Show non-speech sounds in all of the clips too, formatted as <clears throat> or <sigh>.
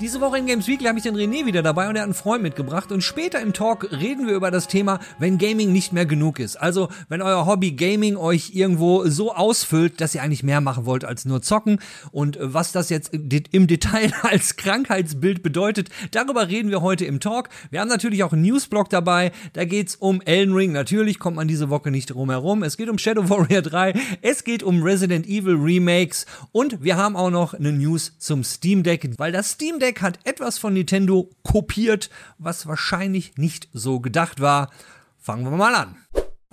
Diese Woche in Games Weekly habe ich den René wieder dabei und er hat einen Freund mitgebracht und später im Talk reden wir über das Thema, wenn Gaming nicht mehr genug ist. Also, wenn euer Hobby Gaming euch irgendwo so ausfüllt, dass ihr eigentlich mehr machen wollt als nur zocken und was das jetzt im Detail <laughs> als Krankheitsbild bedeutet, darüber reden wir heute im Talk. Wir haben natürlich auch einen Newsblog dabei, da geht's um Elden Ring, natürlich kommt man diese Woche nicht drum herum. Es geht um Shadow <laughs> Warrior 3, es geht um Resident Evil Remakes und wir haben auch noch eine News zum Steam Deck, weil das Steam Deck Deck hat etwas von Nintendo kopiert, was wahrscheinlich nicht so gedacht war. Fangen wir mal an.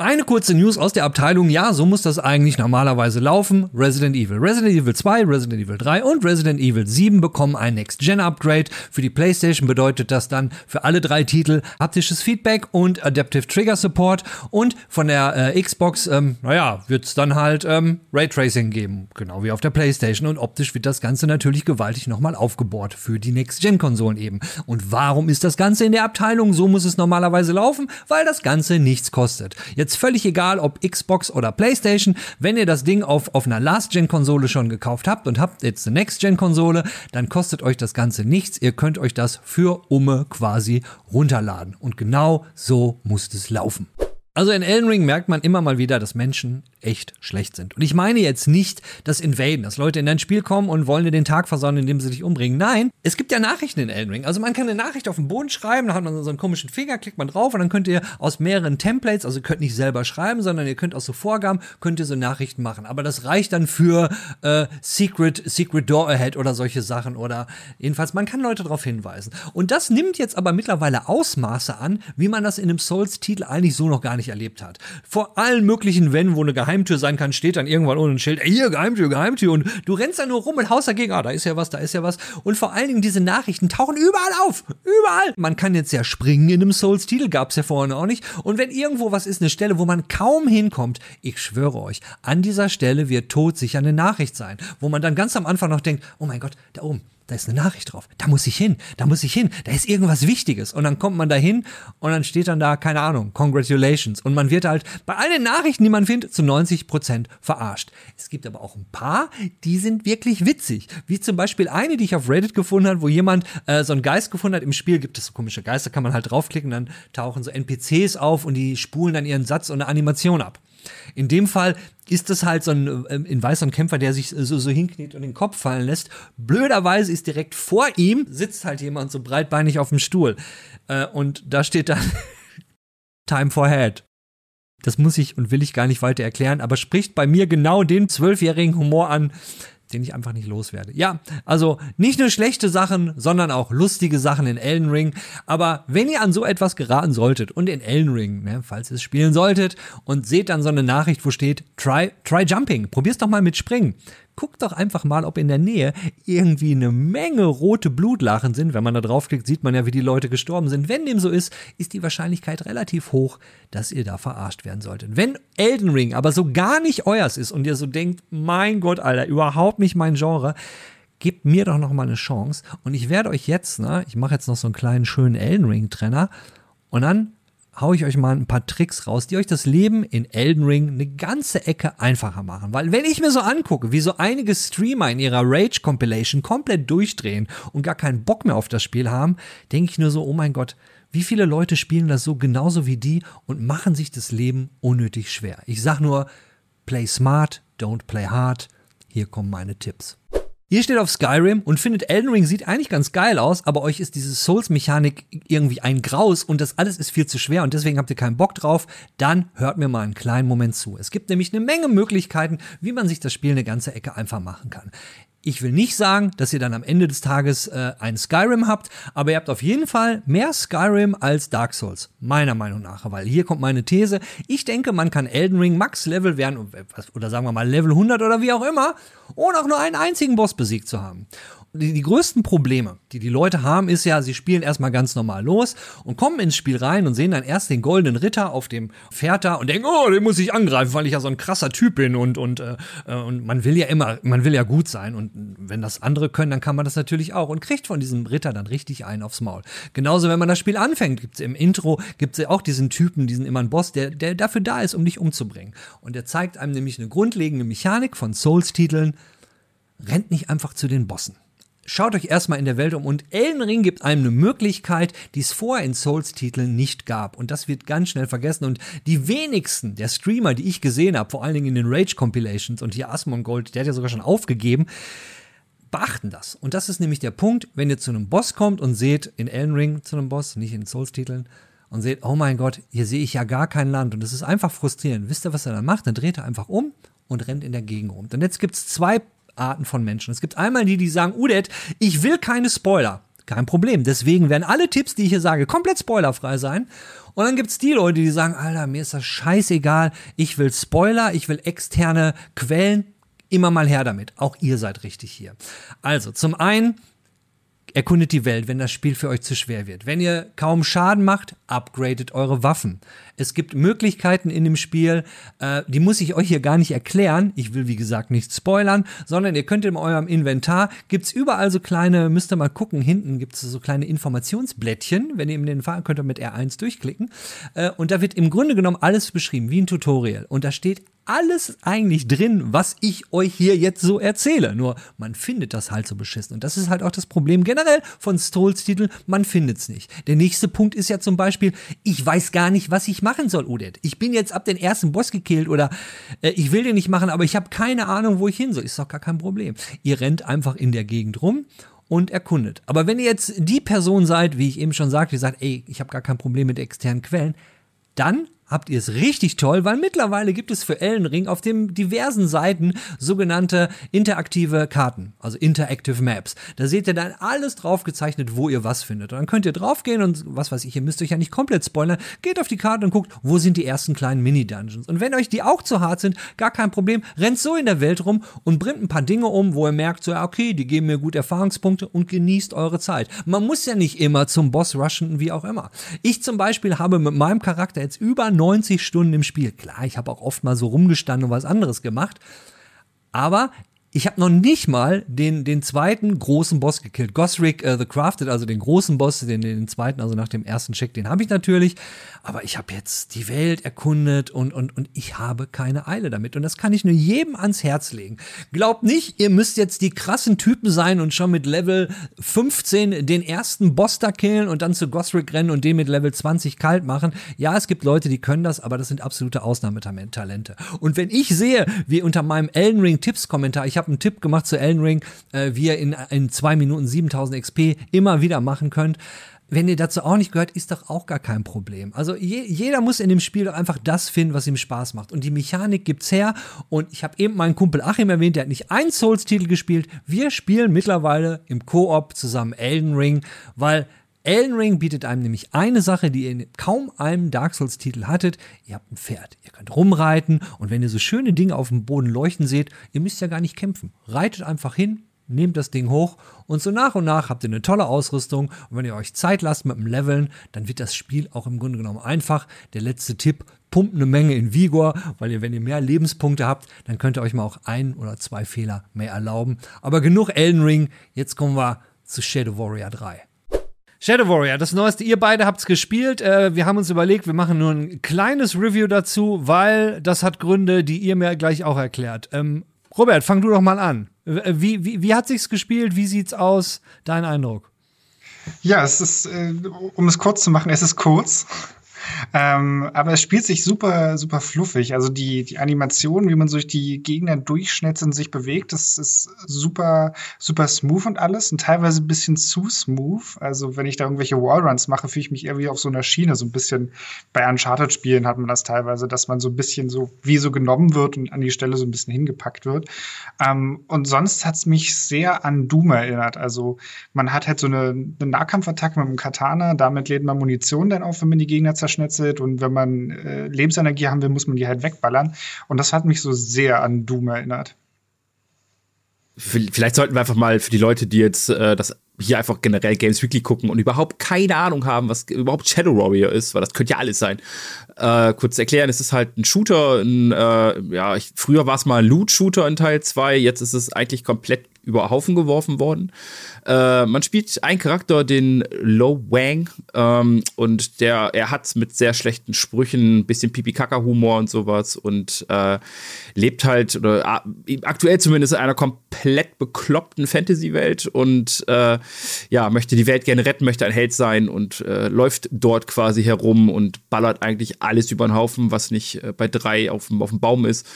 Eine kurze News aus der Abteilung, ja, so muss das eigentlich normalerweise laufen. Resident Evil. Resident Evil 2, Resident Evil 3 und Resident Evil 7 bekommen ein Next-Gen-Upgrade. Für die PlayStation bedeutet das dann für alle drei Titel haptisches Feedback und Adaptive Trigger Support. Und von der äh, Xbox, ähm, naja, wird es dann halt ähm, Raytracing geben, genau wie auf der PlayStation. Und optisch wird das Ganze natürlich gewaltig nochmal aufgebohrt für die Next-Gen-Konsolen eben. Und warum ist das Ganze in der Abteilung? So muss es normalerweise laufen, weil das Ganze nichts kostet. Jetzt jetzt völlig egal, ob Xbox oder PlayStation. Wenn ihr das Ding auf, auf einer Last-Gen-Konsole schon gekauft habt und habt jetzt eine Next-Gen-Konsole, dann kostet euch das Ganze nichts. Ihr könnt euch das für Umme quasi runterladen. Und genau so muss es laufen. Also in Elden Ring merkt man immer mal wieder, dass Menschen echt schlecht sind. Und ich meine jetzt nicht das Invaden, dass Leute in dein Spiel kommen und wollen dir den Tag versauen, indem sie dich umbringen. Nein, es gibt ja Nachrichten in Elden Ring. Also man kann eine Nachricht auf den Boden schreiben, da hat man so einen komischen Finger, klickt man drauf und dann könnt ihr aus mehreren Templates, also ihr könnt nicht selber schreiben, sondern ihr könnt aus so Vorgaben, könnt ihr so Nachrichten machen. Aber das reicht dann für äh, Secret, Secret Door Ahead oder solche Sachen oder jedenfalls, man kann Leute darauf hinweisen. Und das nimmt jetzt aber mittlerweile Ausmaße an, wie man das in einem Souls-Titel eigentlich so noch gar nicht nicht erlebt hat. Vor allen möglichen Wänden, wo eine Geheimtür sein kann, steht dann irgendwann ohne ein Schild, ey, hier, Geheimtür, Geheimtür. Und du rennst da nur rum und haust dagegen, ah, da ist ja was, da ist ja was. Und vor allen Dingen diese Nachrichten tauchen überall auf. Überall. Man kann jetzt ja springen in einem Souls-Titel, gab's ja vorhin auch nicht. Und wenn irgendwo was ist, eine Stelle, wo man kaum hinkommt, ich schwöre euch, an dieser Stelle wird tot sicher eine Nachricht sein, wo man dann ganz am Anfang noch denkt, oh mein Gott, da oben, da ist eine Nachricht drauf. Da muss ich hin, da muss ich hin, da ist irgendwas Wichtiges. Und dann kommt man da hin und dann steht dann da, keine Ahnung, Congratulations. Und man wird halt bei all den Nachrichten, die man findet, zu 90 Prozent verarscht. Es gibt aber auch ein paar, die sind wirklich witzig. Wie zum Beispiel eine, die ich auf Reddit gefunden habe, wo jemand äh, so einen Geist gefunden hat. Im Spiel gibt es so komische Geister, kann man halt draufklicken, dann tauchen so NPCs auf und die spulen dann ihren Satz und eine Animation ab. In dem Fall ist das halt so ein äh, in weißer Kämpfer, der sich so, so hinkniet und den Kopf fallen lässt. Blöderweise ist direkt vor ihm sitzt halt jemand so breitbeinig auf dem Stuhl. Äh, und da steht dann <laughs> Time for Head. Das muss ich und will ich gar nicht weiter erklären, aber spricht bei mir genau den zwölfjährigen Humor an, den ich einfach nicht loswerde. Ja, also nicht nur schlechte Sachen, sondern auch lustige Sachen in Elden Ring. Aber wenn ihr an so etwas geraten solltet und in Elden Ring, ne, falls ihr es spielen solltet und seht dann so eine Nachricht, wo steht, try, try jumping, probier's doch mal mit Springen guckt doch einfach mal, ob in der Nähe irgendwie eine Menge rote Blutlachen sind. Wenn man da draufklickt, sieht man ja, wie die Leute gestorben sind. Wenn dem so ist, ist die Wahrscheinlichkeit relativ hoch, dass ihr da verarscht werden solltet. Wenn Elden Ring aber so gar nicht euers ist und ihr so denkt, mein Gott, Alter, überhaupt nicht mein Genre, gebt mir doch noch mal eine Chance und ich werde euch jetzt, ne, ich mache jetzt noch so einen kleinen schönen Elden Ring Trenner und dann hau ich euch mal ein paar Tricks raus, die euch das Leben in Elden Ring eine ganze Ecke einfacher machen. Weil wenn ich mir so angucke, wie so einige Streamer in ihrer Rage Compilation komplett durchdrehen und gar keinen Bock mehr auf das Spiel haben, denke ich nur so, oh mein Gott, wie viele Leute spielen das so genauso wie die und machen sich das Leben unnötig schwer. Ich sag nur, play smart, don't play hard. Hier kommen meine Tipps. Ihr steht auf Skyrim und findet Elden Ring sieht eigentlich ganz geil aus, aber euch ist diese Souls-Mechanik irgendwie ein Graus und das alles ist viel zu schwer und deswegen habt ihr keinen Bock drauf, dann hört mir mal einen kleinen Moment zu. Es gibt nämlich eine Menge Möglichkeiten, wie man sich das Spiel eine ganze Ecke einfach machen kann. Ich will nicht sagen, dass ihr dann am Ende des Tages äh, ein Skyrim habt, aber ihr habt auf jeden Fall mehr Skyrim als Dark Souls, meiner Meinung nach. Weil hier kommt meine These. Ich denke, man kann Elden Ring Max Level werden, oder sagen wir mal Level 100 oder wie auch immer, ohne auch nur einen einzigen Boss besiegt zu haben die, die größten Probleme, die die Leute haben, ist ja, sie spielen erstmal ganz normal los und kommen ins Spiel rein und sehen dann erst den goldenen Ritter auf dem Pferd da und denken, oh, den muss ich angreifen, weil ich ja so ein krasser Typ bin und und äh, äh, und man will ja immer, man will ja gut sein und wenn das andere können, dann kann man das natürlich auch und kriegt von diesem Ritter dann richtig einen aufs Maul. Genauso, wenn man das Spiel anfängt, gibt's im Intro gibt's ja auch diesen Typen, diesen immer einen Boss, der der dafür da ist, um dich umzubringen und der zeigt einem nämlich eine grundlegende Mechanik von Souls-Titeln. Rennt nicht einfach zu den Bossen Schaut euch erstmal in der Welt um und Elden Ring gibt einem eine Möglichkeit, die es vorher in Souls-Titeln nicht gab. Und das wird ganz schnell vergessen. Und die wenigsten der Streamer, die ich gesehen habe, vor allen Dingen in den Rage-Compilations und hier Asmongold, der hat ja sogar schon aufgegeben, beachten das. Und das ist nämlich der Punkt, wenn ihr zu einem Boss kommt und seht, in Elden Ring zu einem Boss, nicht in Souls-Titeln, und seht, oh mein Gott, hier sehe ich ja gar kein Land. Und das ist einfach frustrierend. Wisst ihr, was er dann macht? Dann dreht er einfach um und rennt in der Gegend rum. Und jetzt gibt es zwei Arten von Menschen. Es gibt einmal die, die sagen, Udet, ich will keine Spoiler. Kein Problem. Deswegen werden alle Tipps, die ich hier sage, komplett spoilerfrei sein. Und dann gibt es die Leute, die sagen, Alter, mir ist das scheißegal. Ich will Spoiler, ich will externe Quellen. Immer mal her damit. Auch ihr seid richtig hier. Also, zum einen, erkundet die Welt, wenn das Spiel für euch zu schwer wird. Wenn ihr kaum Schaden macht, upgradet eure Waffen. Es gibt Möglichkeiten in dem Spiel, äh, die muss ich euch hier gar nicht erklären. Ich will, wie gesagt, nicht spoilern, sondern ihr könnt in eurem Inventar, gibt's überall so kleine, müsst ihr mal gucken, hinten gibt's so kleine Informationsblättchen. Wenn ihr in den Fall könnt ihr mit R1 durchklicken. Äh, und da wird im Grunde genommen alles beschrieben, wie ein Tutorial. Und da steht alles eigentlich drin, was ich euch hier jetzt so erzähle. Nur man findet das halt so beschissen. Und das ist halt auch das Problem generell von Souls-Titeln. Man findet es nicht. Der nächste Punkt ist ja zum Beispiel, ich weiß gar nicht, was ich machen soll, Odette. Ich bin jetzt ab den ersten Boss gekillt oder äh, ich will den nicht machen, aber ich habe keine Ahnung, wo ich hin soll. Ist doch gar kein Problem. Ihr rennt einfach in der Gegend rum und erkundet. Aber wenn ihr jetzt die Person seid, wie ich eben schon sagte, die sagt, ey, ich habe gar kein Problem mit externen Quellen, dann habt ihr es richtig toll, weil mittlerweile gibt es für Elden Ring auf den diversen Seiten sogenannte interaktive Karten, also Interactive Maps. Da seht ihr dann alles drauf gezeichnet, wo ihr was findet. Und dann könnt ihr draufgehen und was weiß ich, ihr müsst euch ja nicht komplett spoilern, geht auf die Karte und guckt, wo sind die ersten kleinen Mini-Dungeons. Und wenn euch die auch zu hart sind, gar kein Problem, rennt so in der Welt rum und bringt ein paar Dinge um, wo ihr merkt, so, okay, die geben mir gut Erfahrungspunkte und genießt eure Zeit. Man muss ja nicht immer zum Boss rushen, wie auch immer. Ich zum Beispiel habe mit meinem Charakter jetzt über 90 Stunden im Spiel. Klar, ich habe auch oft mal so rumgestanden und was anderes gemacht. Aber ich habe noch nicht mal den, den zweiten großen Boss gekillt. Gosrick uh, the Crafted, also den großen Boss, den, den zweiten, also nach dem ersten Check, den habe ich natürlich. Aber ich habe jetzt die Welt erkundet und, und, und ich habe keine Eile damit. Und das kann ich nur jedem ans Herz legen. Glaubt nicht, ihr müsst jetzt die krassen Typen sein und schon mit Level 15 den ersten Boss da killen und dann zu Gosrick rennen und den mit Level 20 kalt machen. Ja, es gibt Leute, die können das, aber das sind absolute Ausnahmetalente. Und wenn ich sehe, wie unter meinem Elden Ring Tipps Kommentar, ich habe einen Tipp gemacht zu Elden Ring, äh, wie ihr in, in zwei Minuten 7000 XP immer wieder machen könnt. Wenn ihr dazu auch nicht gehört, ist doch auch gar kein Problem. Also je, jeder muss in dem Spiel doch einfach das finden, was ihm Spaß macht. Und die Mechanik gibt's her. Und ich habe eben meinen Kumpel Achim erwähnt, der hat nicht einen Souls-Titel gespielt. Wir spielen mittlerweile im Koop zusammen Elden Ring, weil Elden Ring bietet einem nämlich eine Sache, die ihr in kaum einem Dark Souls-Titel hattet. Ihr habt ein Pferd. Ihr könnt rumreiten und wenn ihr so schöne Dinge auf dem Boden leuchten seht, ihr müsst ja gar nicht kämpfen. Reitet einfach hin, nehmt das Ding hoch und so nach und nach habt ihr eine tolle Ausrüstung. Und wenn ihr euch Zeit lasst mit dem Leveln, dann wird das Spiel auch im Grunde genommen einfach. Der letzte Tipp, pumpt eine Menge in Vigor, weil ihr, wenn ihr mehr Lebenspunkte habt, dann könnt ihr euch mal auch ein oder zwei Fehler mehr erlauben. Aber genug Elden Ring, jetzt kommen wir zu Shadow Warrior 3. Shadow Warrior, das Neueste. Ihr beide habt's gespielt. Äh, wir haben uns überlegt, wir machen nur ein kleines Review dazu, weil das hat Gründe, die ihr mir gleich auch erklärt. Ähm, Robert, fang du doch mal an. Wie, wie, wie hat sich's gespielt? Wie sieht's aus? Dein Eindruck? Ja, es ist, äh, um es kurz zu machen, es ist kurz. Ähm, aber es spielt sich super, super fluffig. Also die, die Animation, wie man durch die Gegner durchschnitzt und sich bewegt, das ist super, super smooth und alles und teilweise ein bisschen zu smooth. Also wenn ich da irgendwelche Wallruns mache, fühle ich mich eher wie auf so einer Schiene. So ein bisschen bei Uncharted-Spielen hat man das teilweise, dass man so ein bisschen so wie so genommen wird und an die Stelle so ein bisschen hingepackt wird. Ähm, und sonst hat es mich sehr an Doom erinnert. Also man hat halt so eine, eine Nahkampfattacke mit einem Katana, damit lädt man Munition dann auf, wenn man die Gegner zerschnetzelt und wenn man äh, Lebensenergie haben will, muss man die halt wegballern. Und das hat mich so sehr an Doom erinnert. Vielleicht sollten wir einfach mal für die Leute, die jetzt äh, das hier einfach generell Games Weekly gucken und überhaupt keine Ahnung haben, was überhaupt Shadow Warrior ist, weil das könnte ja alles sein. Äh, kurz erklären, es ist halt ein Shooter, ein, äh, ja, ich, früher war es mal ein Loot-Shooter in Teil 2, jetzt ist es eigentlich komplett über Haufen geworfen worden. Äh, man spielt einen Charakter, den Lo Wang, ähm, und der, er hat mit sehr schlechten Sprüchen, ein bisschen Pipi-Kaka-Humor und sowas und äh, lebt halt, oder äh, aktuell zumindest in einer komplett bekloppten Fantasy-Welt und äh, ja, möchte die Welt gerne retten, möchte ein Held sein und äh, läuft dort quasi herum und ballert eigentlich alles über den Haufen, was nicht äh, bei drei auf, auf dem Baum ist.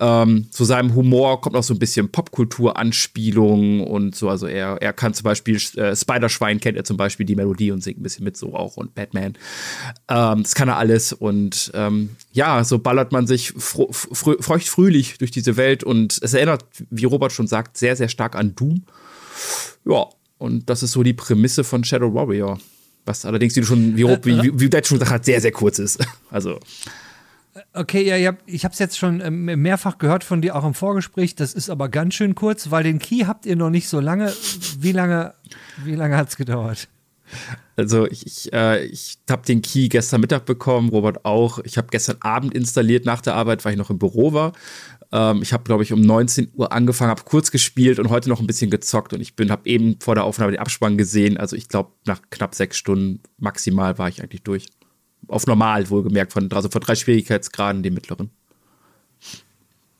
Ähm, zu seinem Humor kommt auch so ein bisschen Popkultur-Anspielung und so. Also er, er kann zum Beispiel äh, Spider-Schwein kennt er zum Beispiel die Melodie und singt ein bisschen mit so auch und Batman. Ähm, das kann er alles und ähm, ja, so ballert man sich feucht-fröhlich durch diese Welt und es erinnert, wie Robert schon sagt, sehr, sehr stark an Doom. Ja, und das ist so die Prämisse von Shadow Warrior. Was allerdings, wie du schon, wie, wie, wie, wie du schon gesagt hast, sehr, sehr kurz ist. <laughs> Also. Okay, ja, ich habe es jetzt schon ähm, mehrfach gehört von dir, auch im Vorgespräch. Das ist aber ganz schön kurz, weil den Key habt ihr noch nicht so lange. Wie lange, wie lange hat es gedauert? Also ich, ich, äh, ich habe den Key gestern Mittag bekommen, Robert auch. Ich habe gestern Abend installiert nach der Arbeit, weil ich noch im Büro war. Ähm, ich habe, glaube ich, um 19 Uhr angefangen, habe kurz gespielt und heute noch ein bisschen gezockt. Und ich bin, habe eben vor der Aufnahme den Abspann gesehen. Also ich glaube, nach knapp sechs Stunden maximal war ich eigentlich durch auf normal wohlgemerkt, von, also von drei Schwierigkeitsgraden, den mittleren.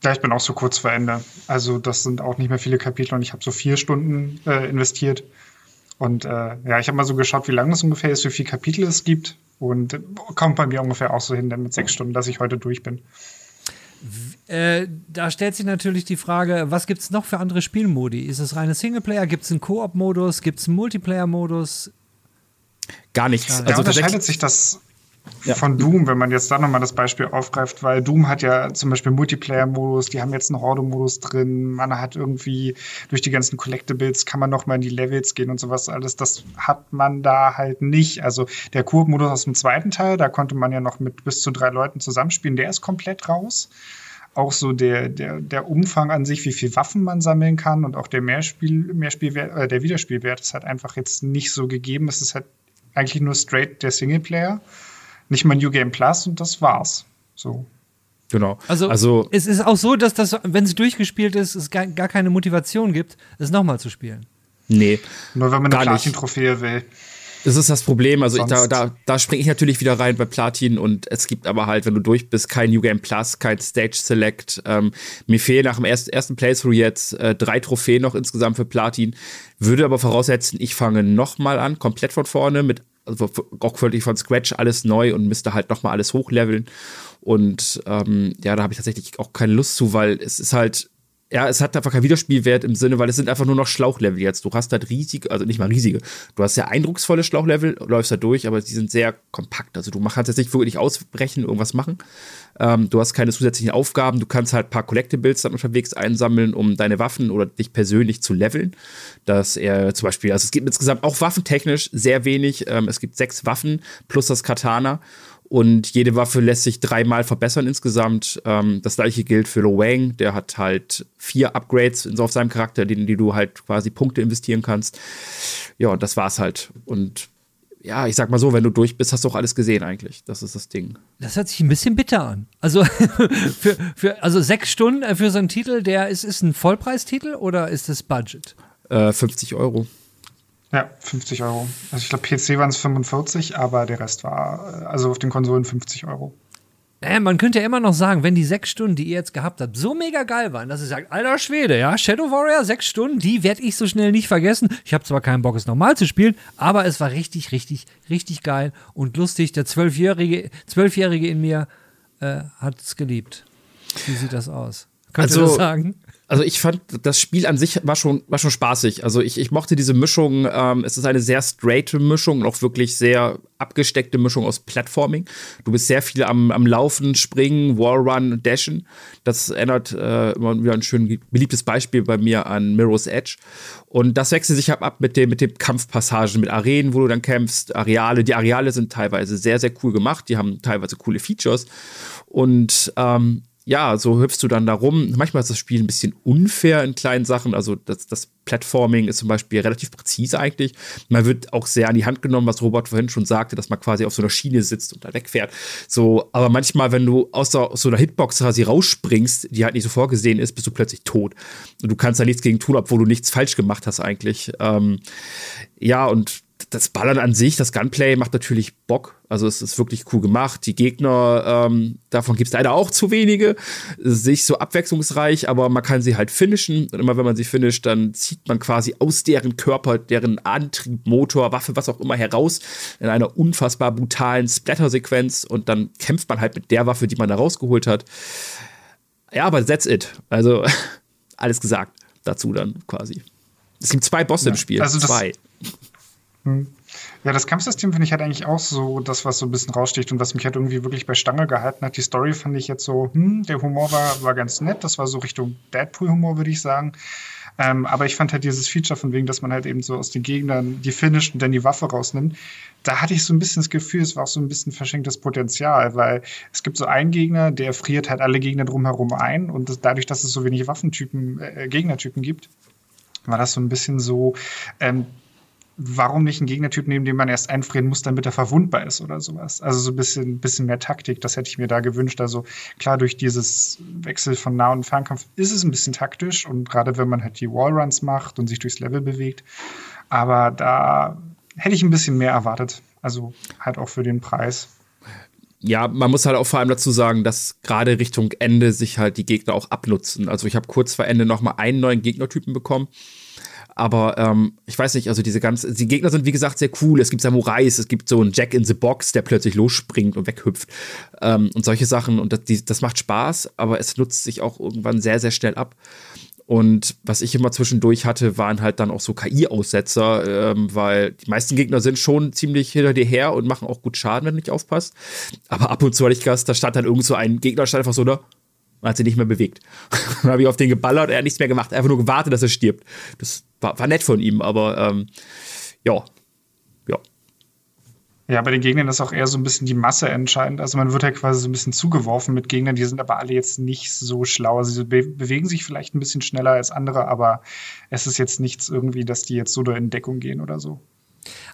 Ja, ich bin auch so kurz vor Ende. Also das sind auch nicht mehr viele Kapitel und ich habe so vier Stunden äh, investiert. Und äh, ja, ich habe mal so geschaut, wie lang das ungefähr ist, wie viele Kapitel es gibt. Und äh, kommt bei mir ungefähr auch so hin, dann mit sechs Stunden, dass ich heute durch bin. Äh, da stellt sich natürlich die Frage, was gibt es noch für andere Spielmodi? Ist es reine Singleplayer? Gibt es einen Koop-Modus? Gibt es einen Multiplayer-Modus? Gar nichts. Ja, also unterscheidet sich das ja. von Doom, wenn man jetzt da nochmal das Beispiel aufgreift, weil Doom hat ja zum Beispiel Multiplayer-Modus, die haben jetzt einen Horde-Modus drin, man hat irgendwie durch die ganzen Collectibles kann man nochmal in die Levels gehen und sowas alles. Das hat man da halt nicht. Also der Koop-Modus aus dem zweiten Teil, da konnte man ja noch mit bis zu drei Leuten zusammenspielen, der ist komplett raus. Auch so der, der, der Umfang an sich, wie viel Waffen man sammeln kann und auch der Mehrspiel, Mehrspielwert, äh, der Wiederspielwert ist halt einfach jetzt nicht so gegeben. Es ist halt eigentlich nur straight der Singleplayer nicht mal New Game Plus und das war's. So. Genau. Also, also es ist auch so, dass das, wenn es durchgespielt ist, es gar, gar keine Motivation gibt, es nochmal zu spielen. Nee. Nur wenn man eine Platin-Trophäe will. Das ist das Problem. Also ich, da, da, da springe ich natürlich wieder rein bei Platin und es gibt aber halt, wenn du durch bist, kein New Game Plus, kein Stage Select. Ähm, mir fehlen nach dem ersten, ersten Playthrough jetzt äh, drei Trophäen noch insgesamt für Platin. Würde aber voraussetzen, ich fange nochmal an, komplett von vorne mit also auch völlig von Scratch alles neu und müsste halt nochmal alles hochleveln. Und ähm, ja, da habe ich tatsächlich auch keine Lust zu, weil es ist halt, ja, es hat einfach keinen Wiederspielwert im Sinne, weil es sind einfach nur noch Schlauchlevel jetzt. Du hast halt riesige, also nicht mal riesige, du hast sehr eindrucksvolle Schlauchlevel, läufst da durch, aber die sind sehr kompakt. Also du kannst jetzt nicht wirklich ausbrechen, irgendwas machen. Ähm, du hast keine zusätzlichen Aufgaben, du kannst halt ein paar Collectibles dann unterwegs einsammeln, um deine Waffen oder dich persönlich zu leveln. Dass er zum Beispiel, also es gibt insgesamt auch waffentechnisch sehr wenig. Ähm, es gibt sechs Waffen plus das Katana. Und jede Waffe lässt sich dreimal verbessern insgesamt. Ähm, das gleiche gilt für Lo Wang. Der hat halt vier Upgrades auf seinem Charakter, in die du halt quasi Punkte investieren kannst. Ja, und das war's halt. Und ja, ich sag mal so, wenn du durch bist, hast du auch alles gesehen eigentlich. Das ist das Ding. Das hört sich ein bisschen bitter an. Also, <laughs> für, für, also sechs Stunden für so einen Titel, der ist, ist ein Vollpreistitel oder ist das Budget? Äh, 50 Euro. Ja, 50 Euro. Also ich glaube, PC waren es 45, aber der Rest war, also auf den Konsolen 50 Euro. Äh, man könnte ja immer noch sagen, wenn die sechs Stunden, die ihr jetzt gehabt habt, so mega geil waren, dass ihr sagt, alter Schwede, ja, Shadow Warrior, sechs Stunden, die werde ich so schnell nicht vergessen. Ich habe zwar keinen Bock, es nochmal zu spielen, aber es war richtig, richtig, richtig geil und lustig. Der Zwölfjährige, Zwölfjährige in mir äh, hat es geliebt. Wie sieht das aus? Könnt Also- ihr das sagen? Also ich fand, das Spiel an sich war schon, war schon spaßig. Also ich, ich mochte diese Mischung. Ähm, es ist eine sehr straighte Mischung und auch wirklich sehr abgesteckte Mischung aus Platforming. Du bist sehr viel am, am Laufen, Springen, Wallrun Dashen. Das erinnert äh, immer wieder ein schön beliebtes Beispiel bei mir an Mirror's Edge. Und das wechselt sich ab mit dem, mit dem Kampfpassagen, mit Arenen, wo du dann kämpfst, Areale. Die Areale sind teilweise sehr, sehr cool gemacht. Die haben teilweise coole Features. Und ähm, ja, so hüpfst du dann da rum. Manchmal ist das Spiel ein bisschen unfair in kleinen Sachen. Also das, das Platforming ist zum Beispiel relativ präzise eigentlich. Man wird auch sehr an die Hand genommen, was Robert vorhin schon sagte, dass man quasi auf so einer Schiene sitzt und da wegfährt. So, aber manchmal, wenn du aus, der, aus so einer Hitbox quasi rausspringst, die halt nicht so vorgesehen ist, bist du plötzlich tot. Und du kannst da nichts gegen tun, obwohl du nichts falsch gemacht hast eigentlich. Ähm, ja, und das Ballern an sich, das Gunplay macht natürlich Bock. Also es ist wirklich cool gemacht. Die Gegner, ähm, davon gibt es leider auch zu wenige. Nicht so abwechslungsreich, aber man kann sie halt finishen. Und immer wenn man sie finisht, dann zieht man quasi aus deren Körper, deren Antrieb, Motor, Waffe, was auch immer heraus in einer unfassbar brutalen Splatter-Sequenz. Und dann kämpft man halt mit der Waffe, die man da rausgeholt hat. Ja, aber that's it. Also <laughs> alles gesagt dazu dann quasi. Es gibt zwei Bosse im Spiel. also zwei. Ja, das Kampfsystem finde ich halt eigentlich auch so das, was so ein bisschen raussticht und was mich halt irgendwie wirklich bei Stange gehalten hat. Die Story fand ich jetzt so, hm, der Humor war, war ganz nett. Das war so Richtung Deadpool-Humor, würde ich sagen. Ähm, aber ich fand halt dieses Feature von wegen, dass man halt eben so aus den Gegnern die finisht und dann die Waffe rausnimmt. Da hatte ich so ein bisschen das Gefühl, es war auch so ein bisschen verschenktes Potenzial, weil es gibt so einen Gegner, der friert halt alle Gegner drumherum ein und das, dadurch, dass es so wenig Waffentypen, äh, Gegnertypen gibt, war das so ein bisschen so, ähm, warum nicht einen Gegnertyp nehmen, den man erst einfrieren muss, damit er verwundbar ist oder sowas. Also so ein bisschen, bisschen mehr Taktik, das hätte ich mir da gewünscht. Also klar, durch dieses Wechsel von Nah- und Fernkampf ist es ein bisschen taktisch und gerade wenn man halt die Wallruns macht und sich durchs Level bewegt. Aber da hätte ich ein bisschen mehr erwartet. Also halt auch für den Preis. ja, man muss halt auch vor allem dazu sagen, dass gerade Richtung Ende sich halt die Gegner auch abnutzen. Also ich habe kurz vor Ende noch mal einen neuen Gegnertypen bekommen. Aber ähm, ich weiß nicht, also diese ganzen, die Gegner sind wie gesagt sehr cool. Es gibt Samurais, es gibt so einen Jack in the Box, der plötzlich losspringt und weghüpft ähm, und solche Sachen. Und das, die, das macht Spaß, aber es nutzt sich auch irgendwann sehr, sehr schnell ab. Und was ich immer zwischendurch hatte, waren halt dann auch so KI-Aussetzer, ähm, weil die meisten Gegner sind schon ziemlich hinter dir her und machen auch gut Schaden, wenn du nicht aufpasst. Aber ab und zu hatte ich Gast, da stand dann irgend so ein Gegner, stand einfach so da und hat sich nicht mehr bewegt. <laughs> dann habe ich auf den geballert, er hat nichts mehr gemacht, einfach nur gewartet, dass er stirbt. Das war, war nett von ihm, aber ähm, ja. Ja. Bei den Gegnern ist auch eher so ein bisschen die Masse entscheidend. Also man wird ja quasi so ein bisschen zugeworfen mit Gegnern, die sind aber alle jetzt nicht so schlau. Also sie be bewegen sich vielleicht ein bisschen schneller als andere, aber es ist jetzt nichts irgendwie, dass die jetzt so in Deckung gehen oder so.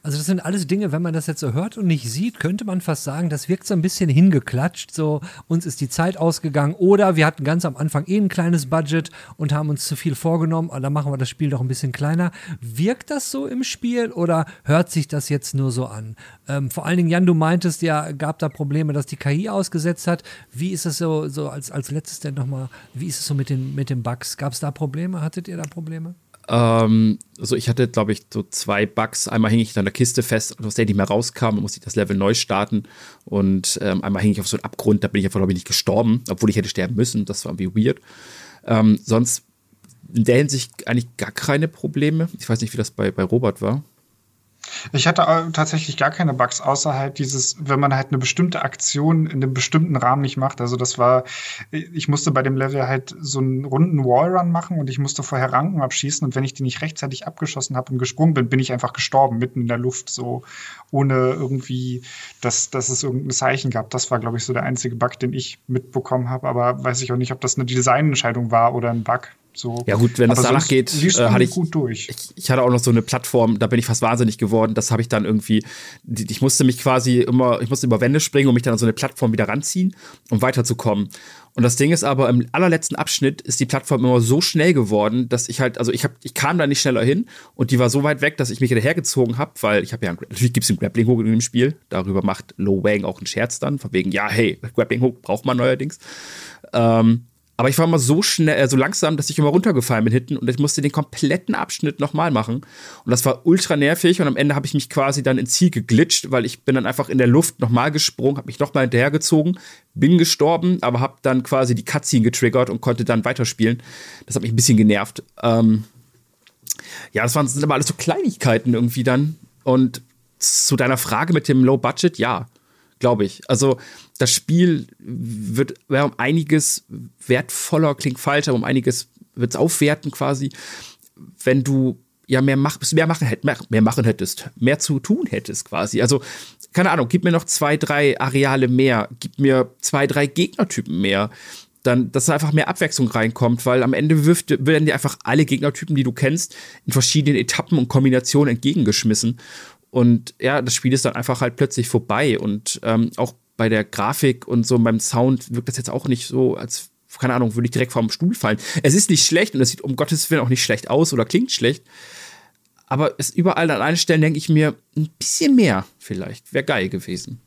Also das sind alles Dinge, wenn man das jetzt so hört und nicht sieht, könnte man fast sagen, das wirkt so ein bisschen hingeklatscht, so uns ist die Zeit ausgegangen oder wir hatten ganz am Anfang eh ein kleines Budget und haben uns zu viel vorgenommen, und dann machen wir das Spiel doch ein bisschen kleiner. Wirkt das so im Spiel oder hört sich das jetzt nur so an? Ähm, vor allen Dingen, Jan, du meintest ja, gab da Probleme, dass die KI ausgesetzt hat. Wie ist es so, so als, als letztes denn nochmal, wie ist es so mit den, mit den Bugs? Gab es da Probleme? Hattet ihr da Probleme? Ähm, also ich hatte, glaube ich, so zwei Bugs. Einmal hing ich an der Kiste fest, aus der nicht mehr rauskam, und musste ich das Level neu starten. Und ähm, einmal hing ich auf so einen Abgrund, da bin ich einfach, glaube ich, nicht gestorben, obwohl ich hätte sterben müssen. Das war irgendwie weird. Ähm, sonst in der Hinsicht eigentlich gar keine Probleme. Ich weiß nicht, wie das bei, bei Robert war. Ich hatte tatsächlich gar keine Bugs, außer halt dieses, wenn man halt eine bestimmte Aktion in einem bestimmten Rahmen nicht macht. Also das war, ich musste bei dem Level halt so einen runden Wallrun machen und ich musste vorher Ranken abschießen und wenn ich die nicht rechtzeitig abgeschossen habe und gesprungen bin, bin ich einfach gestorben, mitten in der Luft, so ohne irgendwie, dass, dass es irgendein Zeichen gab. Das war, glaube ich, so der einzige Bug, den ich mitbekommen habe, aber weiß ich auch nicht, ob das eine Designentscheidung war oder ein Bug. So. Ja gut, wenn das Aber danach geht, äh, hatte ich, gut durch. ich, ich hatte auch noch so eine Plattform, da bin ich fast wahnsinnig geworden. Das habe ich dann irgendwie, ich musste mich quasi immer, ich musste über Wände springen und mich dann an so eine Plattform wieder ranziehen, um weiterzukommen. Und das Ding ist aber, im allerletzten Abschnitt ist die Plattform immer so schnell geworden, dass ich halt, also ich, hab, ich kam da nicht schneller hin und die war so weit weg, dass ich mich hinterhergezogen habe, weil ich habe ja, einen- natürlich gibt es einen Grappling Hook in dem Spiel. Darüber macht Lo Wang auch einen Scherz dann, von wegen, ja, hey, Grappling Hook braucht man neuerdings. Ähm, aber ich war immer so schnell, äh, so langsam, dass ich immer runtergefallen bin hinten und ich musste den kompletten Abschnitt nochmal machen. Und das war ultra nervig und am Ende habe ich mich quasi dann ins Ziel geglitscht, weil ich bin dann einfach in der Luft nochmal gesprungen, habe mich nochmal hinterhergezogen, bin gestorben, aber habe dann quasi die Cutscene getriggert und konnte dann weiterspielen. Das hat mich ein bisschen genervt. Ähm, ja, das waren, sind aber alles so Kleinigkeiten irgendwie dann. Und zu deiner Frage mit dem Low Budget, ja, glaube ich. Also das Spiel wird wäre um einiges wertvoller, klingt falsch, aber um einiges wird es aufwerten quasi, wenn du ja mehr, mach, mehr, machen, mehr, mehr machen hättest, mehr zu tun hättest quasi. Also, keine Ahnung, gib mir noch zwei, drei Areale mehr, gib mir zwei, drei Gegnertypen mehr. Dann, dass da einfach mehr Abwechslung reinkommt, weil am Ende wirft, werden dir einfach alle Gegnertypen, die du kennst, in verschiedenen Etappen und Kombinationen entgegengeschmissen. Und ja, das Spiel ist dann einfach halt plötzlich vorbei. Und ähm, auch bei der Grafik und so beim Sound wirkt das jetzt auch nicht so, als, keine Ahnung, würde ich direkt vom Stuhl fallen. Es ist nicht schlecht und es sieht um Gottes Willen auch nicht schlecht aus oder klingt schlecht. Aber es überall an allen Stellen denke ich mir, ein bisschen mehr vielleicht wäre geil gewesen.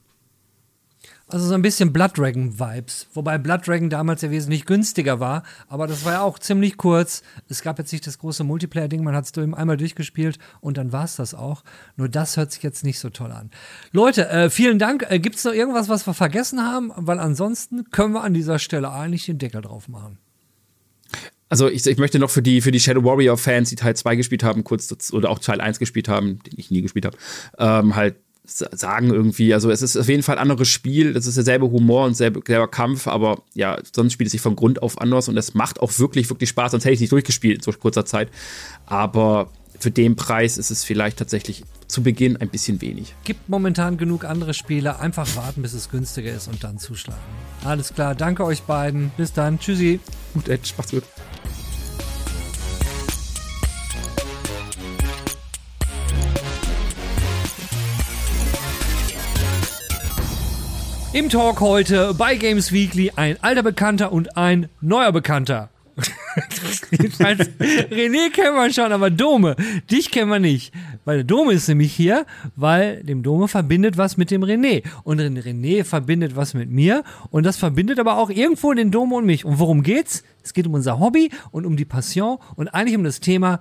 Also so ein bisschen Blood Dragon Vibes. Wobei Blood Dragon damals ja wesentlich günstiger war. Aber das war ja auch ziemlich kurz. Es gab jetzt nicht das große Multiplayer-Ding. Man hat es einmal durchgespielt und dann war es das auch. Nur das hört sich jetzt nicht so toll an. Leute, äh, vielen Dank. Äh, Gibt es noch irgendwas, was wir vergessen haben? Weil ansonsten können wir an dieser Stelle eigentlich den Deckel drauf machen. Also ich, ich möchte noch für die, für die Shadow Warrior Fans, die Teil 2 gespielt haben, kurz oder auch Teil 1 gespielt haben, den ich nie gespielt habe, ähm, halt sagen irgendwie, also es ist auf jeden Fall ein anderes Spiel, es ist derselbe Humor und selbe, selber Kampf, aber ja, sonst spielt es sich von Grund auf anders und es macht auch wirklich, wirklich Spaß, sonst hätte ich es nicht durchgespielt in so kurzer Zeit. Aber für den Preis ist es vielleicht tatsächlich zu Beginn ein bisschen wenig. Gibt momentan genug andere Spiele. Einfach warten, bis es günstiger ist und dann zuschlagen. Alles klar. Danke euch beiden. Bis dann. Tschüssi. Gut, Edge, macht's gut. Im Talk heute bei Games Weekly ein alter Bekannter und ein neuer Bekannter. Jedenfalls, <laughs> René kennen wir schon, aber Dome, dich kennen wir nicht. Weil der Dome ist nämlich hier, weil dem Dome verbindet was mit dem René. Und den René verbindet was mit mir. Und das verbindet aber auch irgendwo den Dome und mich. Und worum geht's? Es geht um unser Hobby und um die Passion und eigentlich um das Thema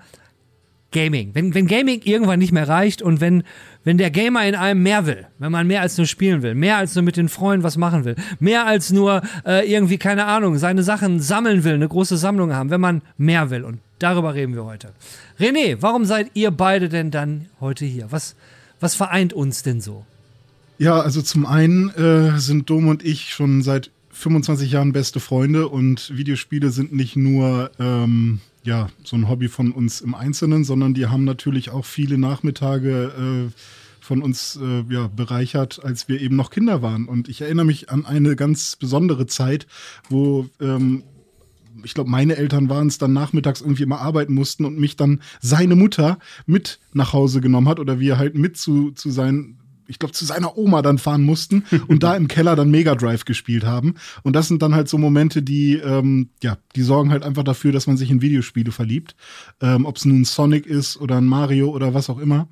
Gaming. Wenn, wenn Gaming irgendwann nicht mehr reicht und wenn, wenn der Gamer in einem mehr will, wenn man mehr als nur spielen will, mehr als nur mit den Freunden was machen will, mehr als nur äh, irgendwie, keine Ahnung, seine Sachen sammeln will, eine große Sammlung haben, wenn man mehr will. Und darüber reden wir heute. René, warum seid ihr beide denn dann heute hier? Was, was vereint uns denn so? Ja, also zum einen äh, sind Dom und ich schon seit 25 Jahren beste Freunde und Videospiele sind nicht nur ähm, ja, so ein Hobby von uns im Einzelnen, sondern die haben natürlich auch viele Nachmittage äh, von uns äh, ja, bereichert, als wir eben noch Kinder waren. Und ich erinnere mich an eine ganz besondere Zeit, wo ähm, ich glaube, meine Eltern waren es dann nachmittags irgendwie immer arbeiten mussten und mich dann seine Mutter mit nach Hause genommen hat oder wir halt mit zu, zu sein, ich glaube, zu seiner Oma dann fahren mussten und da im Keller dann Mega Drive gespielt haben. Und das sind dann halt so Momente, die, ähm, ja, die sorgen halt einfach dafür, dass man sich in Videospiele verliebt. Ähm, Ob es nun Sonic ist oder ein Mario oder was auch immer.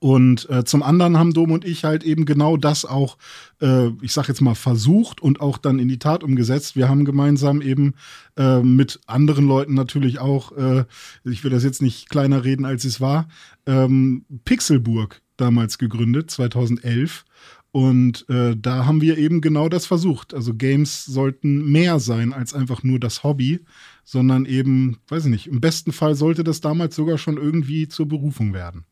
Und äh, zum anderen haben Dom und ich halt eben genau das auch, äh, ich sag jetzt mal, versucht und auch dann in die Tat umgesetzt. Wir haben gemeinsam eben äh, mit anderen Leuten natürlich auch, äh, ich will das jetzt nicht kleiner reden, als es war, ähm, Pixelburg damals gegründet, 2011. Und äh, da haben wir eben genau das versucht. Also Games sollten mehr sein als einfach nur das Hobby, sondern eben, weiß ich nicht, im besten Fall sollte das damals sogar schon irgendwie zur Berufung werden.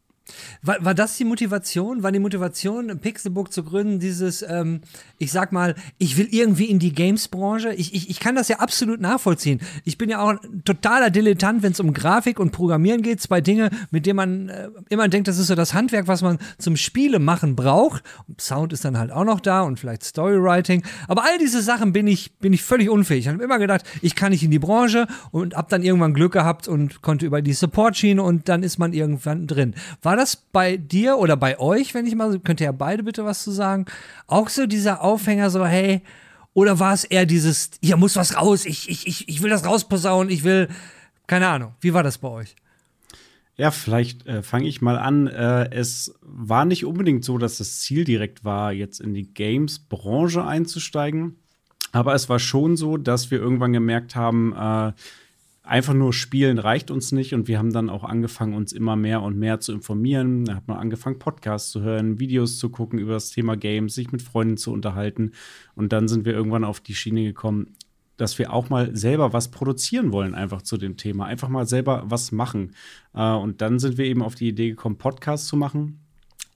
War, war das die Motivation? War die Motivation, Pixelbook zu gründen, dieses, ähm, ich sag mal, ich will irgendwie in die Games-Branche? Ich, ich, ich kann das ja absolut nachvollziehen. Ich bin ja auch ein totaler Dilettant, wenn es um Grafik und Programmieren geht. Zwei Dinge, mit denen man äh, immer denkt, das ist so das Handwerk, was man zum Spiele machen braucht. Und Sound ist dann halt auch noch da und vielleicht Storywriting. Aber all diese Sachen bin ich, bin ich völlig unfähig. Ich habe immer gedacht, ich kann nicht in die Branche und hab dann irgendwann Glück gehabt und konnte über die Support-Schiene und dann ist man irgendwann drin. War das bei dir oder bei euch, wenn ich mal, könnt ihr ja beide bitte was zu sagen, auch so dieser Aufhänger so, hey, oder war es eher dieses, hier muss was raus, ich, ich, ich, ich will das rausposaunen, ich will, keine Ahnung, wie war das bei euch? Ja, vielleicht äh, fange ich mal an. Äh, es war nicht unbedingt so, dass das Ziel direkt war, jetzt in die Games-Branche einzusteigen. Aber es war schon so, dass wir irgendwann gemerkt haben, äh, einfach nur spielen reicht uns nicht und wir haben dann auch angefangen, uns immer mehr und mehr zu informieren. Da hat man angefangen, Podcasts zu hören, Videos zu gucken über das Thema Games, sich mit Freunden zu unterhalten und dann sind wir irgendwann auf die Schiene gekommen, dass wir auch mal selber was produzieren wollen, einfach zu dem Thema, einfach mal selber was machen. Äh, und dann sind wir eben auf die Idee gekommen, Podcasts zu machen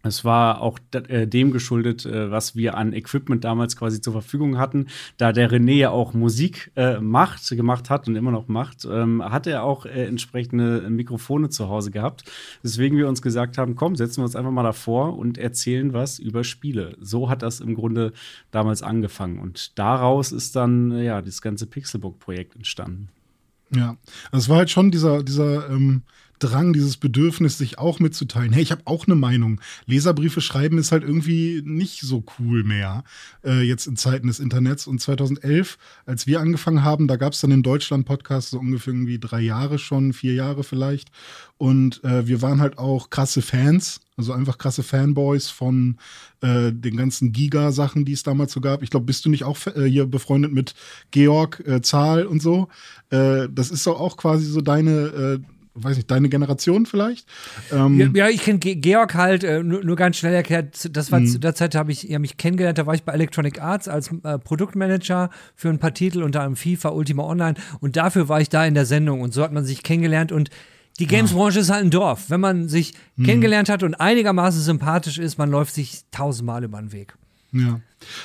es war auch äh, dem geschuldet, äh, was wir an Equipment damals quasi zur Verfügung hatten. Da der René ja auch Musik äh, macht, gemacht hat und immer noch macht, ähm, hat er auch entsprechende Mikrofone zu Hause gehabt. Deswegen wir uns gesagt haben, komm, setzen wir uns einfach mal davor und erzählen was über Spiele. So hat das im Grunde damals angefangen. Und daraus ist dann ja das ganze Pixelbook-Projekt entstanden. Ja, also es war halt schon dieser, dieser ähm Drang, dieses Bedürfnis, sich auch mitzuteilen. Hey, ich habe auch eine Meinung. Leserbriefe schreiben ist halt irgendwie nicht so cool mehr, äh, jetzt in Zeiten des Internets. Und 2011, als wir angefangen haben, da gab es dann in Deutschland Podcasts so ungefähr irgendwie drei Jahre schon, vier Jahre vielleicht. Und äh, wir waren halt auch krasse Fans, also einfach krasse Fanboys von äh, den ganzen Giga-Sachen, die es damals so gab. Ich glaube, bist du nicht auch äh, hier befreundet mit Georg äh, Zahl und so? Äh, das ist doch auch quasi so deine äh, weiß nicht, deine Generation vielleicht? Ähm ja, ich kenne Georg halt, äh, nur, nur, ganz schnell erklärt, das war mhm. zu der Zeit, habe ich ja, mich kennengelernt, da war ich bei Electronic Arts als äh, Produktmanager für ein paar Titel, unter anderem FIFA, Ultima Online und dafür war ich da in der Sendung und so hat man sich kennengelernt und die Games-Branche ist halt ein Dorf. Wenn man sich mhm. kennengelernt hat und einigermaßen sympathisch ist, man läuft sich tausendmal über den Weg. Ja.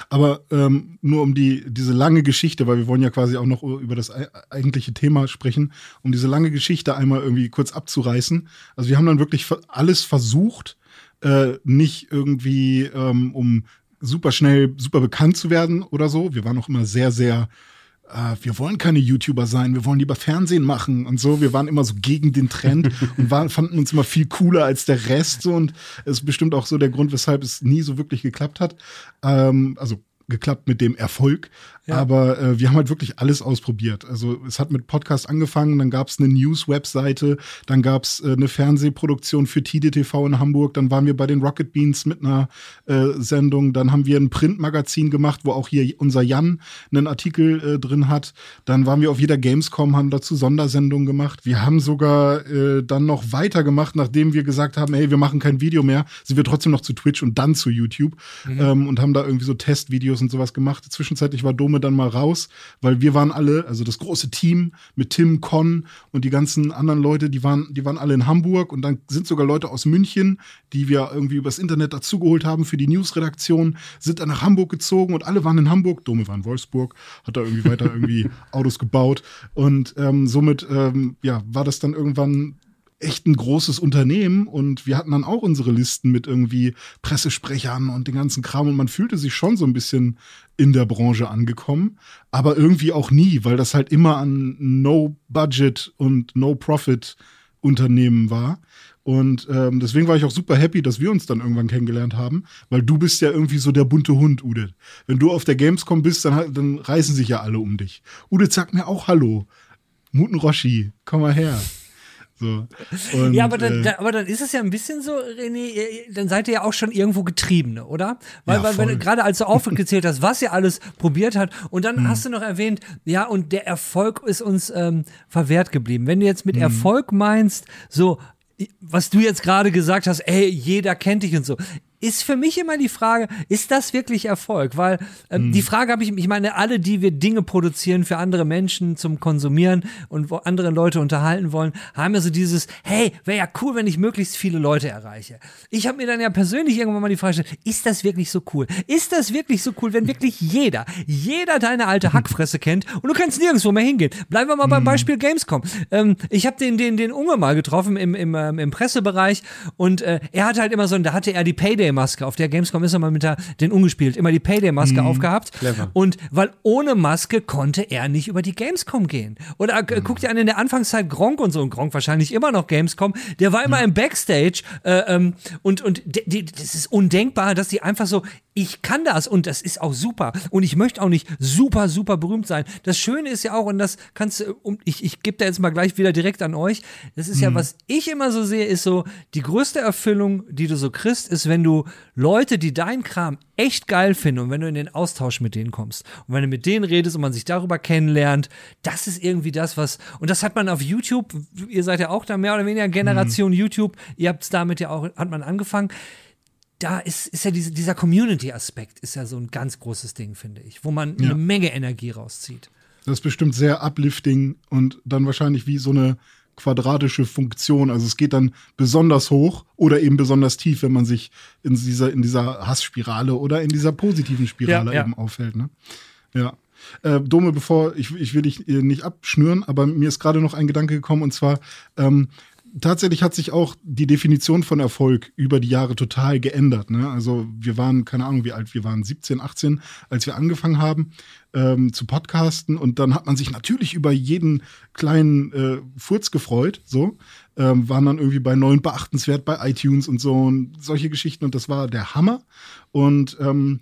Aber ähm, nur um die, diese lange Geschichte, weil wir wollen ja quasi auch noch über das eigentliche Thema sprechen, um diese lange Geschichte einmal irgendwie kurz abzureißen. Also wir haben dann wirklich alles versucht, äh, nicht irgendwie ähm, um super schnell super bekannt zu werden oder so. Wir waren auch immer sehr, sehr äh, wir wollen keine YouTuber sein, wir wollen lieber Fernsehen machen und so. Wir waren immer so gegen den Trend <laughs> und waren, fanden uns immer viel cooler als der Rest. So. Und es ist bestimmt auch so der Grund, weshalb es nie so wirklich geklappt hat. Ähm, also geklappt mit dem Erfolg. Ja. Aber äh, wir haben halt wirklich alles ausprobiert. Also es hat mit Podcast angefangen, dann gab es eine News-Webseite, dann gab es äh, eine Fernsehproduktion für TDTV in Hamburg, dann waren wir bei den Rocket Beans mit einer äh, Sendung, dann haben wir ein Printmagazin gemacht, wo auch hier unser Jan einen Artikel äh, drin hat. Dann waren wir auf jeder Gamescom, haben dazu Sondersendungen gemacht. Wir haben sogar äh, dann noch weitergemacht, nachdem wir gesagt haben, hey, wir machen kein Video mehr, sind wir trotzdem noch zu Twitch und dann zu YouTube mhm. ähm, und haben da irgendwie so Testvideos und sowas gemacht. Zwischenzeitlich war Dome Dome dann mal raus, weil wir waren alle, also das große Team mit Tim, Con und die ganzen anderen Leute, die waren, die waren alle in Hamburg und dann sind sogar Leute aus München, die wir irgendwie übers Internet dazugeholt haben für die Newsredaktion, sind dann nach Hamburg gezogen und alle waren in Hamburg. Dome war in Wolfsburg, hat da irgendwie weiter <laughs> irgendwie Autos gebaut und ähm, somit ähm, ja, war das dann irgendwann echt ein großes Unternehmen und wir hatten dann auch unsere Listen mit irgendwie Pressesprechern und den ganzen Kram und man fühlte sich schon so ein bisschen in der Branche angekommen, aber irgendwie auch nie, weil das halt immer ein No-Budget und No-Profit Unternehmen war. Und ähm, deswegen war ich auch super happy, dass wir uns dann irgendwann kennengelernt haben, weil du bist ja irgendwie so der bunte Hund, Ude. Wenn du auf der Gamescom bist, dann, dann reißen sich ja alle um dich. Ude sagt mir auch Hallo. Muten Roshi, komm mal her. So. Und, ja, aber dann, äh, aber dann ist es ja ein bisschen so, René, dann seid ihr ja auch schon irgendwo Getriebene, oder? Weil, ja, weil wenn, gerade als du <laughs> aufgezählt hast, was ihr alles probiert hat, und dann hm. hast du noch erwähnt, ja, und der Erfolg ist uns ähm, verwehrt geblieben. Wenn du jetzt mit hm. Erfolg meinst, so, was du jetzt gerade gesagt hast, ey, jeder kennt dich und so ist für mich immer die Frage, ist das wirklich Erfolg? Weil ähm, mhm. die Frage habe ich, ich meine, alle, die wir Dinge produzieren für andere Menschen zum Konsumieren und wo andere Leute unterhalten wollen, haben ja so dieses, hey, wäre ja cool, wenn ich möglichst viele Leute erreiche. Ich habe mir dann ja persönlich irgendwann mal die Frage gestellt, ist das wirklich so cool? Ist das wirklich so cool, wenn wirklich jeder, jeder deine alte Hackfresse kennt und du kannst nirgendwo mehr hingehen? Bleiben wir mal beim mhm. Beispiel Gamescom. Ähm, ich habe den, den, den Unge mal getroffen im, im, ähm, im Pressebereich und äh, er hatte halt immer so, da hatte er die Payday-Maske. Auf der Gamescom ist er mal mit der, den umgespielt, immer die Payday-Maske mhm. aufgehabt. Clever. Und weil ohne Maske konnte er nicht über die Gamescom gehen. Oder äh, mhm. guck dir an in der Anfangszeit Gronk und so, und Gronk wahrscheinlich immer noch Gamescom, der war immer mhm. im Backstage äh, ähm, und, und das ist undenkbar, dass die einfach so, ich kann das und das ist auch super und ich möchte auch nicht super, super berühmt sein. Das Schöne ist ja auch, und das kannst du, ich, ich gebe da jetzt mal gleich wieder direkt an euch, das ist ja, mhm. was ich immer so sehe, ist so, die größte Erfüllung, die du so kriegst, ist, wenn du Leute, die deinen Kram echt geil finden und wenn du in den Austausch mit denen kommst und wenn du mit denen redest und man sich darüber kennenlernt, das ist irgendwie das, was, und das hat man auf YouTube, ihr seid ja auch da mehr oder weniger Generation mhm. YouTube, ihr habt es damit ja auch, hat man angefangen da ist, ist ja diese, dieser Community-Aspekt ist ja so ein ganz großes Ding, finde ich, wo man ja. eine Menge Energie rauszieht. Das ist bestimmt sehr uplifting und dann wahrscheinlich wie so eine quadratische Funktion. Also es geht dann besonders hoch oder eben besonders tief, wenn man sich in dieser, in dieser Hassspirale oder in dieser positiven Spirale ja, ja. eben aufhält. Ne? Ja. Äh, Dome, bevor ich, ich will dich nicht abschnüren, aber mir ist gerade noch ein Gedanke gekommen und zwar, ähm, tatsächlich hat sich auch die Definition von Erfolg über die Jahre total geändert. Ne? Also wir waren, keine Ahnung, wie alt wir waren, 17, 18, als wir angefangen haben ähm, zu podcasten. Und dann hat man sich natürlich über jeden kleinen äh, Furz gefreut. So ähm, waren dann irgendwie bei neun beachtenswert bei iTunes und so und solche Geschichten. Und das war der Hammer. Und ähm,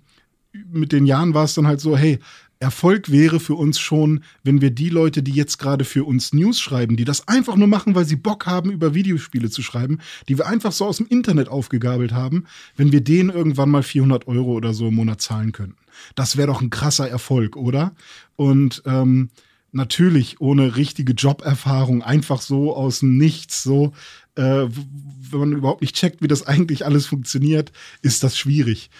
mit den Jahren war es dann halt so, hey, Erfolg wäre für uns schon, wenn wir die Leute, die jetzt gerade für uns News schreiben, die das einfach nur machen, weil sie Bock haben, über Videospiele zu schreiben, die wir einfach so aus dem Internet aufgegabelt haben, wenn wir denen irgendwann mal 400 Euro oder so im Monat zahlen könnten. Das wäre doch ein krasser Erfolg, oder? Und ähm, natürlich ohne richtige Joberfahrung, einfach so aus dem Nichts, so, äh, wenn man überhaupt nicht checkt, wie das <laughs> eigentlich alles funktioniert, ist das schwierig.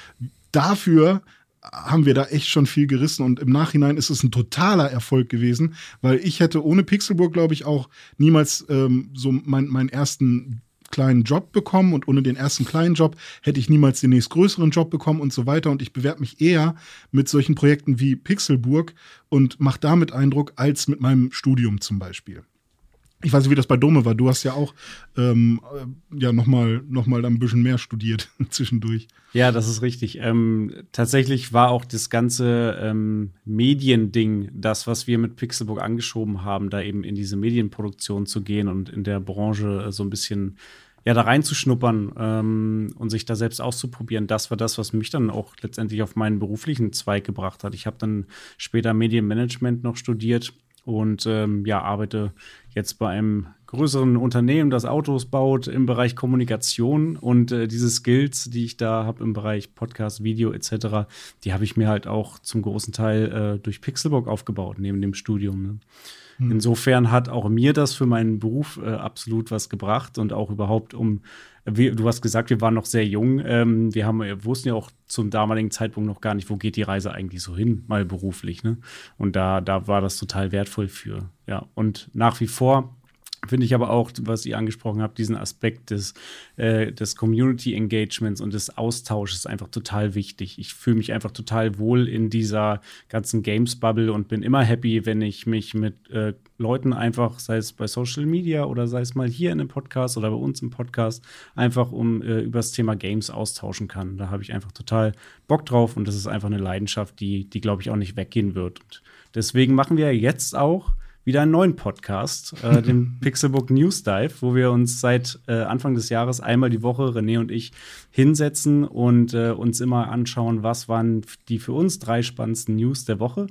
Dafür haben wir da echt schon viel gerissen und im Nachhinein ist es ein totaler Erfolg gewesen, weil ich hätte ohne Pixelburg, glaube ich, auch niemals ähm, so mein, meinen ersten kleinen Job bekommen und ohne den ersten kleinen Job hätte ich niemals den nächstgrößeren Job bekommen und so weiter und ich bewerbe mich eher mit solchen Projekten wie Pixelburg und mache damit Eindruck als mit meinem Studium zum Beispiel. Ich weiß nicht, wie das bei Dome war. Du hast ja auch ähm, äh, ja nochmal noch mal ein bisschen mehr studiert <laughs> zwischendurch. Ja, das ist richtig. Ähm, tatsächlich war auch das ganze ähm, Mediending, das, was wir mit Pixelbook angeschoben haben, da eben in diese Medienproduktion zu gehen und in der Branche so ein bisschen ja, da reinzuschnuppern ähm, und sich da selbst auszuprobieren, das war das, was mich dann auch letztendlich auf meinen beruflichen Zweig gebracht hat. Ich habe dann später Medienmanagement noch studiert und ähm, ja, arbeite jetzt bei einem größeren Unternehmen, das Autos baut im Bereich Kommunikation und äh, diese Skills, die ich da habe im Bereich Podcast, Video etc., die habe ich mir halt auch zum großen Teil äh, durch Pixelbook aufgebaut, neben dem Studium. Ne? Hm. Insofern hat auch mir das für meinen Beruf äh, absolut was gebracht und auch überhaupt um wir, du hast gesagt, wir waren noch sehr jung. Ähm, wir haben, wir wussten ja auch zum damaligen Zeitpunkt noch gar nicht, wo geht die Reise eigentlich so hin, mal beruflich. Ne? Und da, da war das total wertvoll für. Ja, und nach wie vor finde ich aber auch, was ihr angesprochen habt, diesen Aspekt des, äh, des Community Engagements und des Austausches einfach total wichtig. Ich fühle mich einfach total wohl in dieser ganzen Games-Bubble und bin immer happy, wenn ich mich mit äh, Leuten einfach, sei es bei Social Media oder sei es mal hier in einem Podcast oder bei uns im Podcast, einfach um äh, über das Thema Games austauschen kann. Da habe ich einfach total Bock drauf und das ist einfach eine Leidenschaft, die, die glaube ich, auch nicht weggehen wird. Und deswegen machen wir jetzt auch wieder einen neuen Podcast, äh, <laughs> den Pixelbook News Dive, wo wir uns seit äh, Anfang des Jahres einmal die Woche, René und ich, hinsetzen und äh, uns immer anschauen, was waren die für uns drei spannendsten News der Woche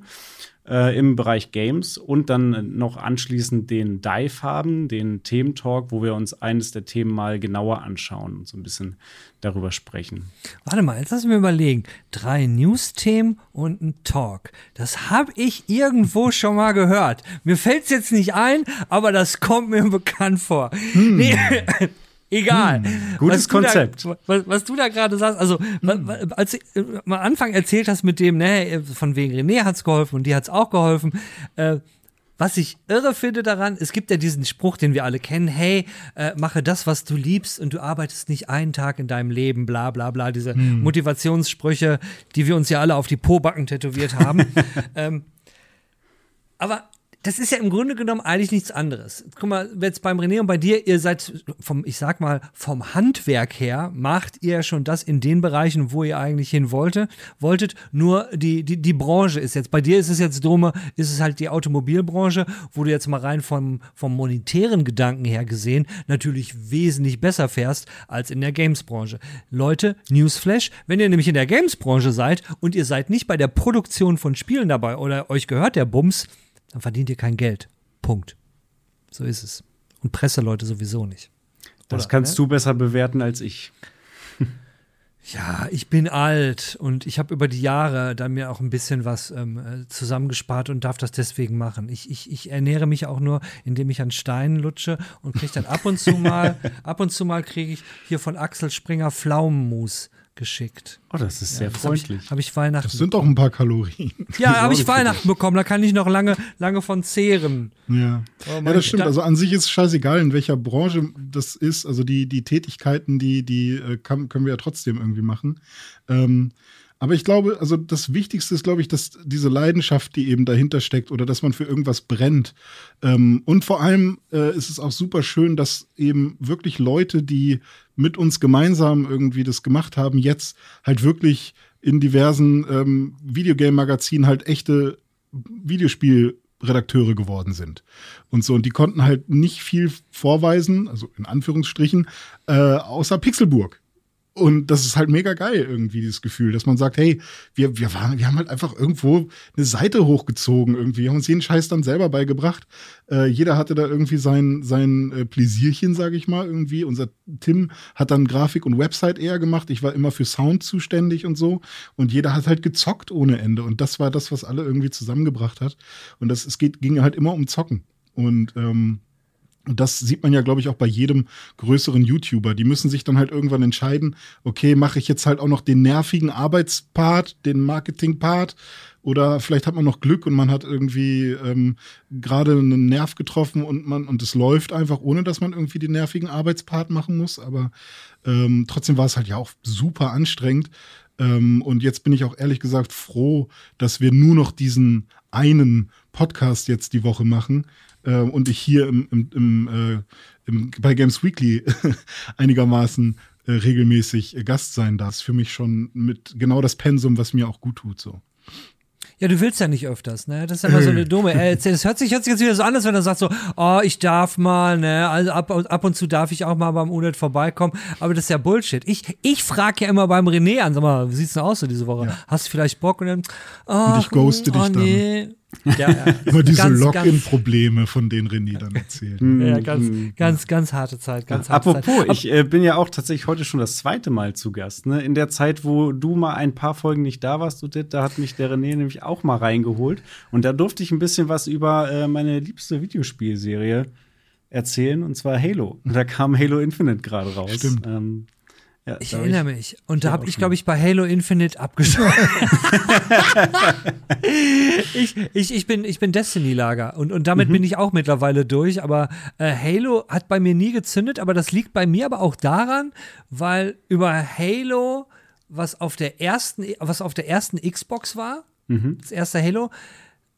äh, im Bereich Games und dann noch anschließend den Dive haben, den Thementalk, wo wir uns eines der Themen mal genauer anschauen und so ein bisschen darüber sprechen. Warte mal, jetzt lass mir überlegen. Drei News-Themen und ein Talk. Das habe ich irgendwo <laughs> schon mal gehört. Mir fällt es jetzt nicht ein, aber das kommt mir <laughs> bekannt vor. Hm. Nee, <laughs> Egal. Gutes Was du da- Konzept. was, was du da gerade sagst, also wa- als du äh, am Anfang erzählt hast mit dem, ne, von wegen René hat's geholfen und dir hat's auch geholfen, äh, was ich irre finde daran, es gibt ja diesen Spruch, den wir alle kennen, hey, äh, mache das, was du liebst und du arbeitest nicht einen Tag in deinem Leben, bla bla bla, diese Motivationssprüche, die wir uns ja alle auf die Pobacken tätowiert haben. <laughs> ähm, aber das ist ja im Grunde genommen eigentlich nichts anderes. Guck mal, jetzt beim René und bei dir, ihr seid vom, ich sag mal, vom Handwerk her, macht ihr schon das in den Bereichen, wo ihr eigentlich hin wollte, wolltet. Nur die, die, die Branche ist jetzt, bei dir ist es jetzt Dome, ist es halt die Automobilbranche, wo du jetzt mal rein vom, vom monetären Gedanken her gesehen natürlich wesentlich besser fährst als in der Games-Branche. Leute, Newsflash, wenn ihr nämlich in der Games-Branche seid und ihr seid nicht bei der Produktion von Spielen dabei oder euch gehört der Bums, dann verdient ihr kein Geld. Punkt. So ist es. Und Presseleute sowieso nicht. Das Oder, kannst ne? du besser bewerten als ich. <laughs> Ja, ich bin alt und ich habe über die Jahre dann mir auch ein bisschen was ähm, äh, zusammengespart und darf das deswegen machen. Ich, ich, ich ernähre mich auch nur, indem ich an Steinen lutsche und kriege dann ab und zu <laughs> mal, ab und zu mal kriege ich hier von Axel Springer Pflaumenmus geschickt. Oh, das ist sehr Das habe ich, freundlich. hab ich Weihnachten. Das sind doch ein paar Kalorien. ja, <laughs> habe ich Weihnachten bekommen. Da kann ich noch lange, lange von zehren. Ja. Oh ja, das stimmt. Also an sich ist es scheißegal, in welcher Branche das ist. Also die, die Tätigkeiten, die, die äh, kann, können wir ja trotzdem irgendwie machen. Ähm, aber ich glaube, also das Wichtigste ist, glaube ich, dass diese Leidenschaft, die eben dahinter steckt oder dass man für irgendwas brennt. Ähm, und vor allem äh, ist es auch super schön, dass eben wirklich Leute, die mit uns gemeinsam irgendwie das gemacht haben, jetzt halt wirklich in diversen ähm, Videogame-Magazinen halt echte Videospielredakteure geworden sind. Und so, und die konnten halt nicht viel vorweisen, also in Anführungsstrichen, äh, außer Pixelburg. Und das ist halt mega geil irgendwie, dieses Gefühl, dass man sagt, hey, wir, wir waren, wir haben halt einfach irgendwo eine Seite hochgezogen irgendwie, wir haben uns jeden Scheiß dann selber beigebracht. Äh, jeder hatte da irgendwie sein, sein äh, Pläsierchen, sage ich mal, irgendwie. Unser Tim hat dann Grafik und Website eher gemacht. Ich war immer für Sound zuständig und so. Und jeder hat halt gezockt ohne Ende. Und das war das, was alle irgendwie zusammengebracht hat. Und das, es geht, ging halt immer um Zocken. Und ähm, das sieht man ja, glaube ich, auch bei jedem größeren YouTuber. Die müssen sich dann halt irgendwann entscheiden, okay, mache ich jetzt halt auch noch den nervigen Arbeitspart, den Marketingpart, oder vielleicht hat man noch Glück und man hat irgendwie ähm, gerade einen Nerv getroffen und man und es läuft einfach, ohne dass man irgendwie den nervigen Arbeitspart machen muss. Aber ähm, trotzdem war es halt ja auch super anstrengend. Ähm, und jetzt bin ich auch ehrlich gesagt froh, dass wir nur noch diesen einen Podcast jetzt die Woche machen äh, und ich hier im, im, im, äh, im, bei Games Weekly <laughs> einigermaßen äh, regelmäßig äh, Gast sein darf. Ist für mich schon mit genau das Pensum, was mir auch gut tut. So. Ja, du willst ja nicht öfters, ne? Das ist immer so eine dumme. Äh, das hört sich, hört sich jetzt wieder so an, als wenn er sagt so, oh, ich darf mal, ne? Also ab, ab und zu darf ich auch mal beim UNET vorbeikommen. Aber das ist ja Bullshit. Ich, ich frage ja immer beim René an, sag mal, wie sieht's denn aus so diese Woche? Hast du vielleicht Bock? Und dann, oh, ich ghoste dich dann. nee. Ja, ja. <laughs> Immer diese Login-Probleme, von denen René dann erzählt. Ja, ganz, ganz, ganz harte Zeit, ganz harte Apropos, Zeit. ich äh, bin ja auch tatsächlich heute schon das zweite Mal zu Gast. Ne? In der Zeit, wo du mal ein paar Folgen nicht da warst, Udit, da hat mich der René nämlich auch mal reingeholt. Und da durfte ich ein bisschen was über äh, meine liebste Videospielserie erzählen, und zwar Halo. Und da kam Halo Infinite gerade raus. Stimmt. Ähm, ja, Ich erinnere mich. Und da habe ich, glaube ich, bei Halo Infinite abgeschlossen. <laughs> ich, ich, ich, bin, ich bin Destiny-Lager und, und damit bin ich auch mittlerweile durch. Aber äh, Halo hat bei mir nie gezündet, aber das liegt bei mir aber auch daran, weil über Halo, was auf der ersten, was auf der ersten Xbox war, das erste Halo,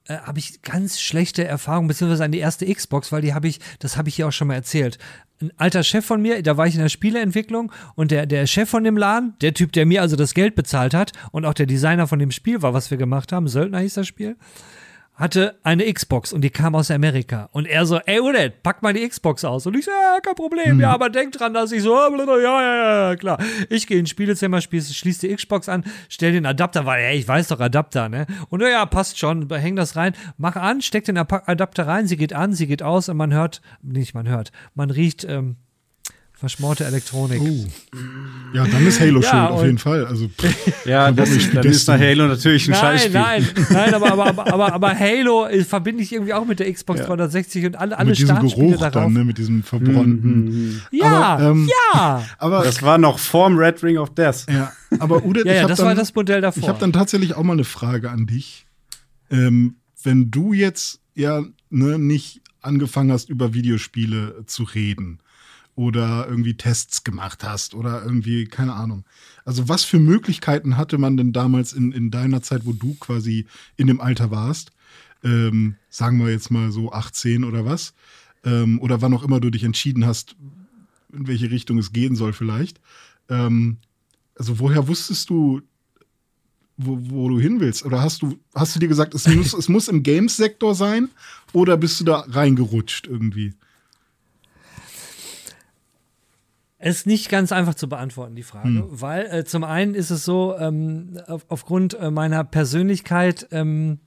äh, habe ich ganz schlechte Erfahrungen, beziehungsweise an die erste Xbox, weil die habe ich, das habe ich hier auch schon mal erzählt. Ein alter Chef von mir, da war ich in der Spieleentwicklung und der, der Chef von dem Laden, der Typ, der mir also das Geld bezahlt hat und auch der Designer von dem Spiel war, was wir gemacht haben, Söldner hieß das Spiel, hatte eine Xbox und die kam aus Amerika. Und er so, ey Udet, pack mal die Xbox aus. Und ich so, ja, kein Problem. Ja, aber denk dran, dass ich so, ja, ja, ja, klar. Ich gehe ins Spielezimmer, schließe schließ die Xbox an, stell den Adapter, weil, ey, ich weiß doch Adapter, ne? Und ja, passt schon, häng das rein, mach an, steck den Adapter rein, sie geht an, sie geht aus und man hört, nicht man hört, man riecht, ähm, Verschmorte Elektronik. Oh. Ja, dann ist Halo Ja, schuld, auf jeden Fall. Also, pff, <laughs> Ja, das, spiel dann ist nach. Halo natürlich ein Nein, Scheißspiel. nein, nein, aber, aber, aber, aber, aber <laughs> Halo äh, verbinde ich irgendwie auch mit der Xbox Ja. 360 und alle, alle mit diesem Startspiele Geruch darauf. dann, ne, mit diesem verbrannten. Ja, Aber, ähm, ja. <laughs> Aber, Das war noch vorm Red Ring of Death. ja, aber Ude, Ja, ich ja, hab das dann, war das Modell davor. Ich habe dann tatsächlich auch mal eine Frage an dich. Ähm, wenn du jetzt ja ne, nicht angefangen hast, über Videospiele zu reden oder irgendwie Tests gemacht hast oder irgendwie, keine Ahnung. Also was für Möglichkeiten hatte man denn damals in, in deiner Zeit, wo du quasi in dem Alter warst? Ähm, sagen wir jetzt mal so 18 oder was? Ähm, oder wann auch immer du dich entschieden hast, in welche Richtung es gehen soll vielleicht. Ähm, also woher wusstest du, wo, wo du hin willst? Oder hast du, hast du dir gesagt, es muss, es muss im Games-Sektor sein? Oder bist du da reingerutscht irgendwie? Es ist nicht ganz einfach zu beantworten, die Frage, weil äh, zum einen ist es so, ähm, auf, aufgrund äh, meiner Persönlichkeit, ähm,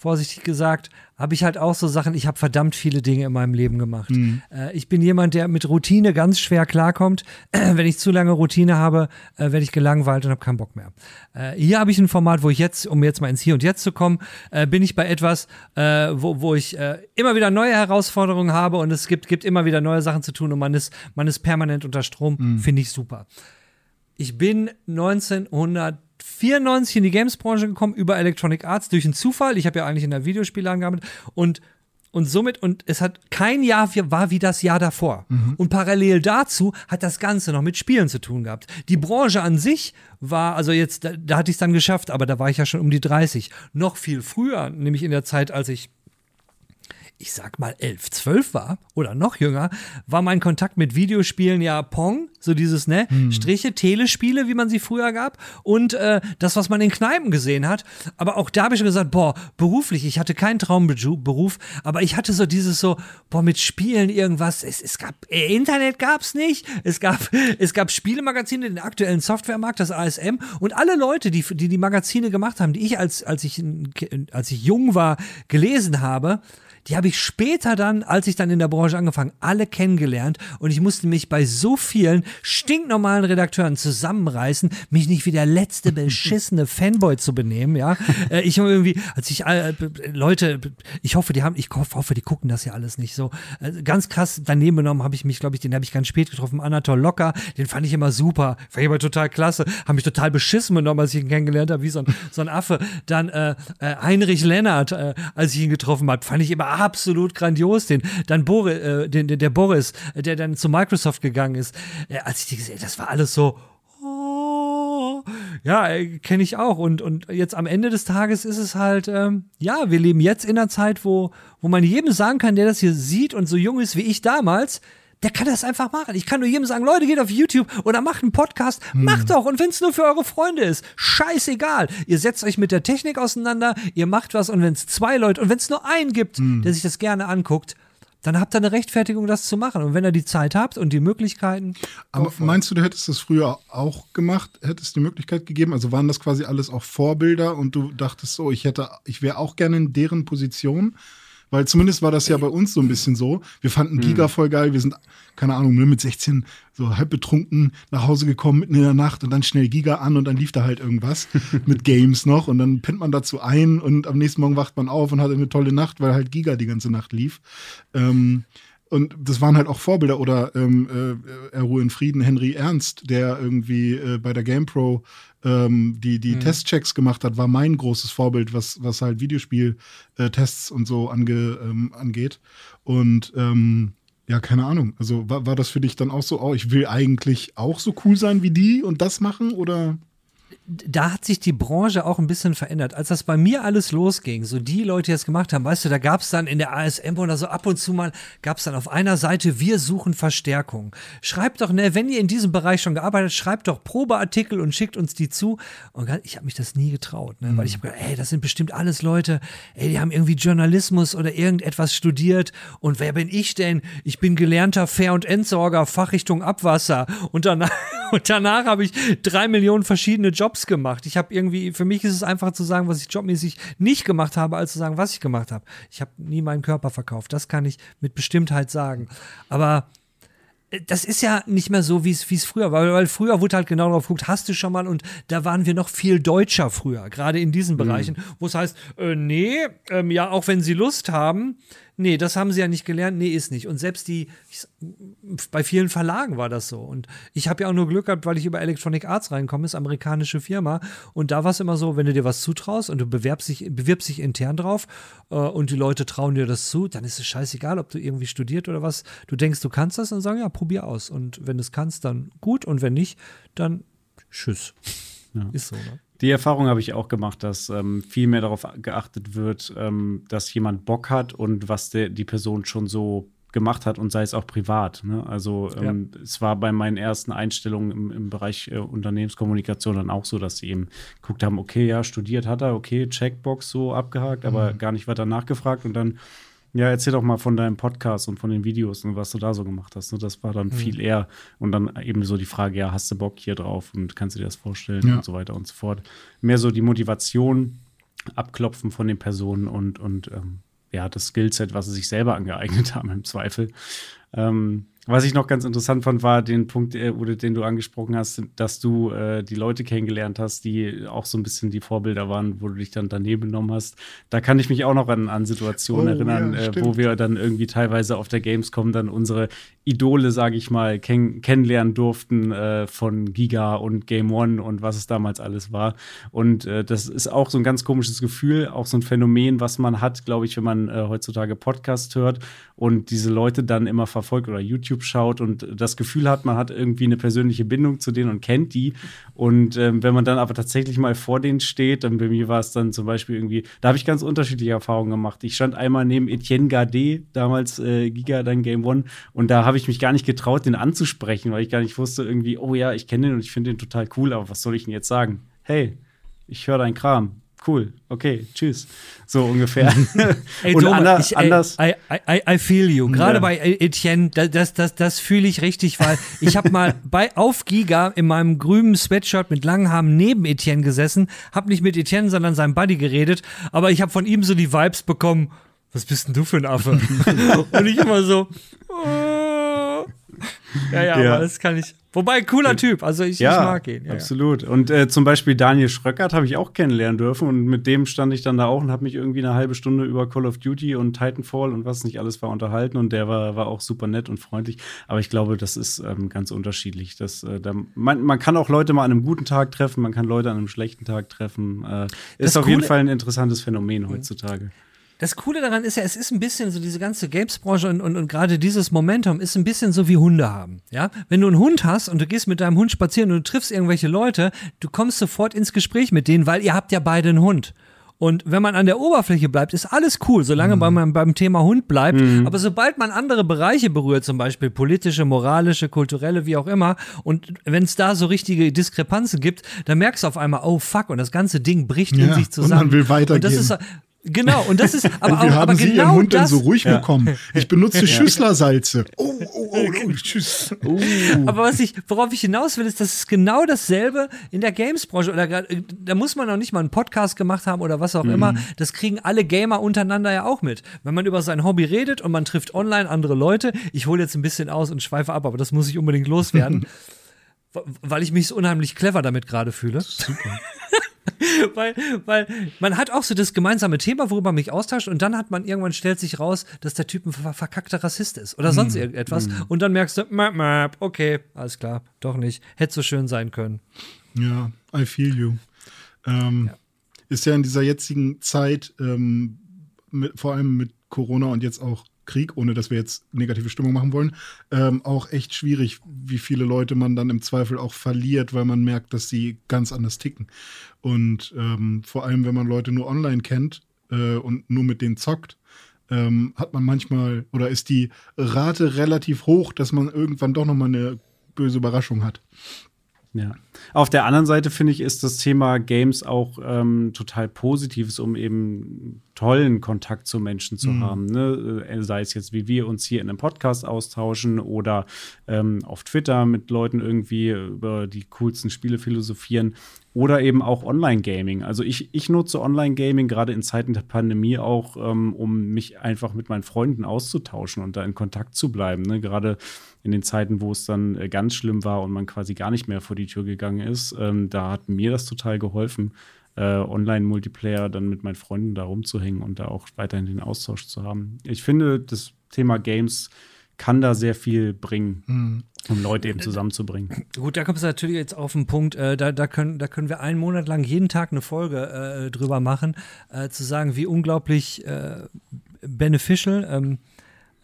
vorsichtig gesagt, habe ich halt auch so Sachen, ich habe verdammt viele Dinge in meinem Leben gemacht. Äh, ich bin jemand, der mit Routine ganz schwer klarkommt. <clears throat> Wenn ich zu lange Routine habe, äh, werde ich gelangweilt und habe keinen Bock mehr. Äh, hier habe ich ein Format, wo ich jetzt, um jetzt mal ins Hier und Jetzt zu kommen, äh, bin ich bei etwas, äh, wo, wo ich äh, immer wieder neue Herausforderungen habe und es gibt, gibt immer wieder neue Sachen zu tun und man ist, man ist permanent unter Strom. Finde ich super. Ich bin 1994 in die Games-Branche gekommen über Electronic Arts durch einen Zufall. Ich habe ja eigentlich in der Videospielern gearbeitet und und somit, und es hat kein Jahr wie- war wie das Jahr davor. Und parallel dazu hat das Ganze noch mit Spielen zu tun gehabt. Die Branche an sich war, also jetzt, da, da hatte ich es dann geschafft, aber da war ich ja schon um die 30. Noch viel früher, nämlich in der Zeit, als ich ich sag mal elf, zwölf war oder noch jünger, war mein Kontakt mit Videospielen ja Pong, so dieses, ne, Striche, Telespiele, wie man sie früher gab und äh, das, was man in Kneipen gesehen hat. Aber auch da habe ich schon gesagt, boah, beruflich, ich hatte keinen Traumberuf, aber ich hatte so dieses so, boah, mit Spielen irgendwas, es, es gab, äh, Internet gab's nicht, es gab, <laughs> es gab Spielemagazine, den aktuellen Softwaremarkt, das ASM und alle Leute, die die, die Magazine gemacht haben, die ich als, als ich, als ich jung war, gelesen habe, die habe ich später dann, als ich dann in der Branche angefangen, alle kennengelernt und ich musste mich bei so vielen stinknormalen Redakteuren zusammenreißen, mich nicht wie der letzte beschissene <laughs> Fanboy zu benehmen, ja. Äh, Ich habe irgendwie, als ich äh, Leute, ich hoffe, die haben, ich hoffe, die gucken das ja alles nicht so. Äh, Ganz krass daneben genommen habe ich mich, glaube ich, den habe ich ganz spät getroffen, Anatol Locker, den fand ich immer super, fand ich aber total klasse, habe mich total beschissen genommen, als ich ihn kennengelernt habe, wie so ein, so ein Affe. Dann äh, äh, Heinrich Lennart, äh, als ich ihn getroffen habe, fand ich immer absolut grandios. Den, dann Boris, äh, den, den, der Boris, äh, der dann zu Microsoft gegangen ist, äh, als ich die gesehen, das war alles so. Oh, ja, kenne ich auch. Und, und jetzt am Ende des Tages ist es halt, ähm, ja, wir leben jetzt in einer Zeit, wo, wo man jedem sagen kann, der das hier sieht und so jung ist wie ich damals, der kann das einfach machen. Ich kann nur jedem sagen, Leute, geht auf YouTube oder macht einen Podcast, macht doch. Und wenn es nur für eure Freunde ist, scheißegal. Ihr setzt euch mit der Technik auseinander, ihr macht was und wenn es zwei Leute und wenn es nur einen gibt, der sich das gerne anguckt, dann habt ihr eine Rechtfertigung, das zu machen. Und wenn ihr die Zeit habt und die Möglichkeiten, Aber meinst du, du hättest das früher auch gemacht? Hättest die Möglichkeit gegeben? Also waren das quasi alles auch Vorbilder und du dachtest so, ich hätte, ich wäre auch gerne in deren Position? Weil zumindest war das ja bei uns so ein bisschen so. Wir fanden Giga voll geil. Wir sind, keine Ahnung, ne, mit 16 so halb betrunken nach Hause gekommen mitten in der Nacht und dann schnell Giga an und dann lief da halt irgendwas <laughs> mit Games noch und dann pennt man dazu ein und am nächsten Morgen wacht man auf und hat eine tolle Nacht, weil halt Giga die ganze Nacht lief. Ähm, und das waren halt auch Vorbilder oder ähm, äh, er ruhe in Frieden, Henry Ernst, der irgendwie äh, bei der GamePro ähm, die, die Testchecks gemacht hat, war mein großes Vorbild, was, was halt Videospiel-Tests und so ange, ähm, angeht. Und ähm, ja, keine Ahnung. Also war, war das für dich dann auch so, oh, ich will eigentlich auch so cool sein wie die und das machen? Oder? Da hat sich die Branche auch ein bisschen verändert. Als das bei mir alles losging, so die Leute, die das gemacht haben, weißt du, da gab es dann in der ASM oder so ab und zu mal, gab es dann auf einer Seite, wir suchen Verstärkung. Schreibt doch, ne, wenn ihr in diesem Bereich schon gearbeitet habt, schreibt doch Probeartikel und schickt uns die zu. Und ich habe mich das nie getraut, ne, weil ich habe gedacht, ey, das sind bestimmt alles Leute, ey, die haben irgendwie Journalismus oder irgendetwas studiert. Und wer bin ich denn? Ich bin gelernter Fair- und Entsorger, Fachrichtung Abwasser. Und danach, <laughs> und danach habe ich drei Millionen verschiedene Jobs gemacht. Ich habe irgendwie, für mich ist es einfach zu sagen, was ich jobmäßig nicht gemacht habe, als zu sagen, was ich gemacht habe. Ich habe nie meinen Körper verkauft. Das kann ich mit Bestimmtheit sagen. Aber das ist ja nicht mehr so, wie es früher war, weil früher wurde halt genau darauf geguckt, hast du schon mal und da waren wir noch viel deutscher früher, gerade in diesen mhm. Bereichen, mhm. wo es heißt, äh, nee, ähm, ja, auch wenn sie Lust haben, Nee, das haben sie ja nicht gelernt. Nee, ist nicht. Und selbst die, ich, bei vielen Verlagen war das so. Und ich habe ja auch nur Glück gehabt, weil ich über Electronic Arts reinkomme, ist amerikanische Firma. Und da war es immer so, wenn du dir was zutraust und du bewerbst dich, bewirbst dich intern drauf äh, und die Leute trauen dir das zu, dann ist es scheißegal, ob du irgendwie studiert oder was. Du denkst, du kannst das und sagen, ja, probier aus. Und wenn du es kannst, dann gut. Und wenn nicht, dann tschüss. Ja. Ist so, ne? Die Erfahrung habe ich auch gemacht, dass ähm, viel mehr darauf geachtet wird, ähm, dass jemand Bock hat und was der, die Person schon so gemacht hat und sei es auch privat. Ne? Also ähm, ja. es war bei meinen ersten Einstellungen im, im Bereich äh, Unternehmenskommunikation dann auch so, dass sie eben geguckt haben, okay, ja, studiert hat er, okay, Checkbox so abgehakt, mhm. aber gar nicht weiter nachgefragt und dann ja, erzähl doch mal von deinem Podcast und von den Videos und was du da so gemacht hast. Ne? Das war dann mhm. viel eher. Und dann eben so die Frage, ja, hast du Bock hier drauf und kannst du dir das vorstellen ja. und so weiter und so fort. Mehr so die Motivation abklopfen von den Personen und, und ähm, ja, das Skillset, was sie sich selber angeeignet <laughs> haben im Zweifel. Ähm, was ich noch ganz interessant fand, war den Punkt, äh, Ude, den du angesprochen hast, dass du äh, die Leute kennengelernt hast, die auch so ein bisschen die Vorbilder waren, wo du dich dann daneben genommen hast. Da kann ich mich auch noch an, an Situationen oh, erinnern, ja, äh, wo wir dann irgendwie teilweise auf der Gamescom dann unsere Idole, sage ich mal, kenn kennenlernen durften äh, von Giga und Game One und was es damals alles war. Und äh, das ist auch so ein ganz komisches Gefühl, auch so ein Phänomen, was man hat, glaube ich, wenn man äh, heutzutage Podcast hört und diese Leute dann immer verfolgt oder YouTube schaut und das Gefühl hat, man hat irgendwie eine persönliche Bindung zu denen und kennt die. Und ähm, wenn man dann aber tatsächlich mal vor denen steht, dann bei mir war es dann zum Beispiel irgendwie, da habe ich ganz unterschiedliche Erfahrungen gemacht. Ich stand einmal neben Etienne Gardet, damals äh, Giga, dann Game One, und da habe ich mich gar nicht getraut, den anzusprechen, weil ich gar nicht wusste irgendwie, oh ja, ich kenne den und ich finde den total cool, aber was soll ich denn jetzt sagen? Hey, ich höre deinen Kram cool, okay, tschüss. So ungefähr. <laughs> ey, und Doma, ander, ich, anders. I, I, I, feel you. Gerade ja. bei Etienne, das, das, das fühle ich richtig, weil ich habe mal <laughs> bei auf Giga in meinem grünen Sweatshirt mit langen Haaren neben Etienne gesessen, habe nicht mit Etienne, sondern seinem Buddy geredet, aber ich habe von ihm so die Vibes bekommen, was bist denn du für ein Affe? <laughs> und ich immer so, oh. ja, ja, ja, aber das kann ich. Wobei, cooler Typ, also ich, ja, ich mag ihn. Ja, absolut. Und äh, zum Beispiel Daniel Schröckert habe ich auch kennenlernen dürfen und mit dem stand ich dann da auch und habe mich irgendwie eine halbe Stunde über Call of Duty und Titanfall und was nicht alles war unterhalten und der war, war auch super nett und freundlich. Aber ich glaube, das ist ähm, ganz unterschiedlich. Das, äh, da, man, man kann auch Leute mal an einem guten Tag treffen, man kann Leute an einem schlechten Tag treffen. Äh, ist auf jeden Fall ein interessantes Phänomen heutzutage. Das Coole daran ist ja, es ist ein bisschen so diese ganze Games-Branche und, und, und gerade dieses Momentum ist ein bisschen so wie Hunde haben. Ja, wenn du einen Hund hast und du gehst mit deinem Hund spazieren und du triffst irgendwelche Leute, du kommst sofort ins Gespräch mit denen, weil ihr habt ja beide einen Hund. Und wenn man an der Oberfläche bleibt, ist alles cool, solange mhm. man beim Thema Hund bleibt. Mhm. Aber sobald man andere Bereiche berührt, zum Beispiel politische, moralische, kulturelle, wie auch immer, und wenn es da so richtige Diskrepanzen gibt, dann merkst du auf einmal, oh fuck, und das ganze Ding bricht ja, in sich zusammen. Und man will weitergehen. Und das ist, Genau, und das ist <laughs> aber und wir auch, haben aber Sie genau Ihren Hund das, denn so ruhig ja. bekommen? Ich benutze <laughs> Schüsslersalze. <laughs> Oh, oh, oh, oh tschüss. Oh. Aber was ich, worauf ich hinaus will, ist, dass es genau dasselbe in der Games-Branche oder da muss man noch nicht mal einen Podcast gemacht haben oder was auch mhm. immer. Das kriegen alle Gamer untereinander ja auch mit. Wenn man über sein Hobby redet und man trifft online andere Leute, ich hole jetzt ein bisschen aus und schweife ab, aber das muss ich unbedingt loswerden. weil ich mich so unheimlich clever damit gerade fühle. Super. <laughs> weil, weil man hat auch so das gemeinsame Thema, worüber man mich austauscht, und dann hat man irgendwann stellt sich raus, dass der Typ ein verkackter Rassist ist oder sonst mm. irgendetwas. Mm. Und dann merkst du, map, map, okay, alles klar, doch nicht. Hätte so schön sein können. Ja, I feel you. Ähm, ja. Ist ja in dieser jetzigen Zeit, ähm, mit, vor allem mit Corona und jetzt auch Krieg, ohne dass wir jetzt negative Stimmung machen wollen, ähm, auch echt schwierig, wie viele Leute man dann im Zweifel auch verliert, weil man merkt, dass sie ganz anders ticken. Und ähm, vor allem, wenn man Leute nur online kennt äh, und nur mit denen zockt, ähm, hat man manchmal oder ist die Rate relativ hoch, dass man irgendwann doch nochmal eine böse Überraschung hat. Ja. Auf der anderen Seite finde ich, ist das Thema Games auch ähm, total positives, um eben tollen Kontakt zu Menschen zu mhm. haben. Ne? Äh, sei es jetzt, wie wir uns hier in einem Podcast austauschen oder ähm, auf Twitter mit Leuten irgendwie über die coolsten Spiele philosophieren oder eben auch Online-Gaming. Also ich, ich nutze Online-Gaming gerade in Zeiten der Pandemie auch, ähm, um mich einfach mit meinen Freunden auszutauschen und da in Kontakt zu bleiben. Ne? Gerade in den Zeiten, wo es dann äh, ganz schlimm war und man quasi gar nicht mehr vor die Tür gegangen ist, ähm, da hat mir das total geholfen, äh, Online-Multiplayer dann mit meinen Freunden da rumzuhängen und da auch weiterhin den Austausch zu haben. Ich finde, das Thema Games kann da sehr viel bringen, Mhm. um Leute eben zusammenzubringen. Gut, da kommt es natürlich jetzt auf den Punkt, äh, da, da, können, da können wir einen Monat lang jeden Tag eine Folge äh, drüber machen, äh, zu sagen, wie unglaublich äh, beneficial, ähm,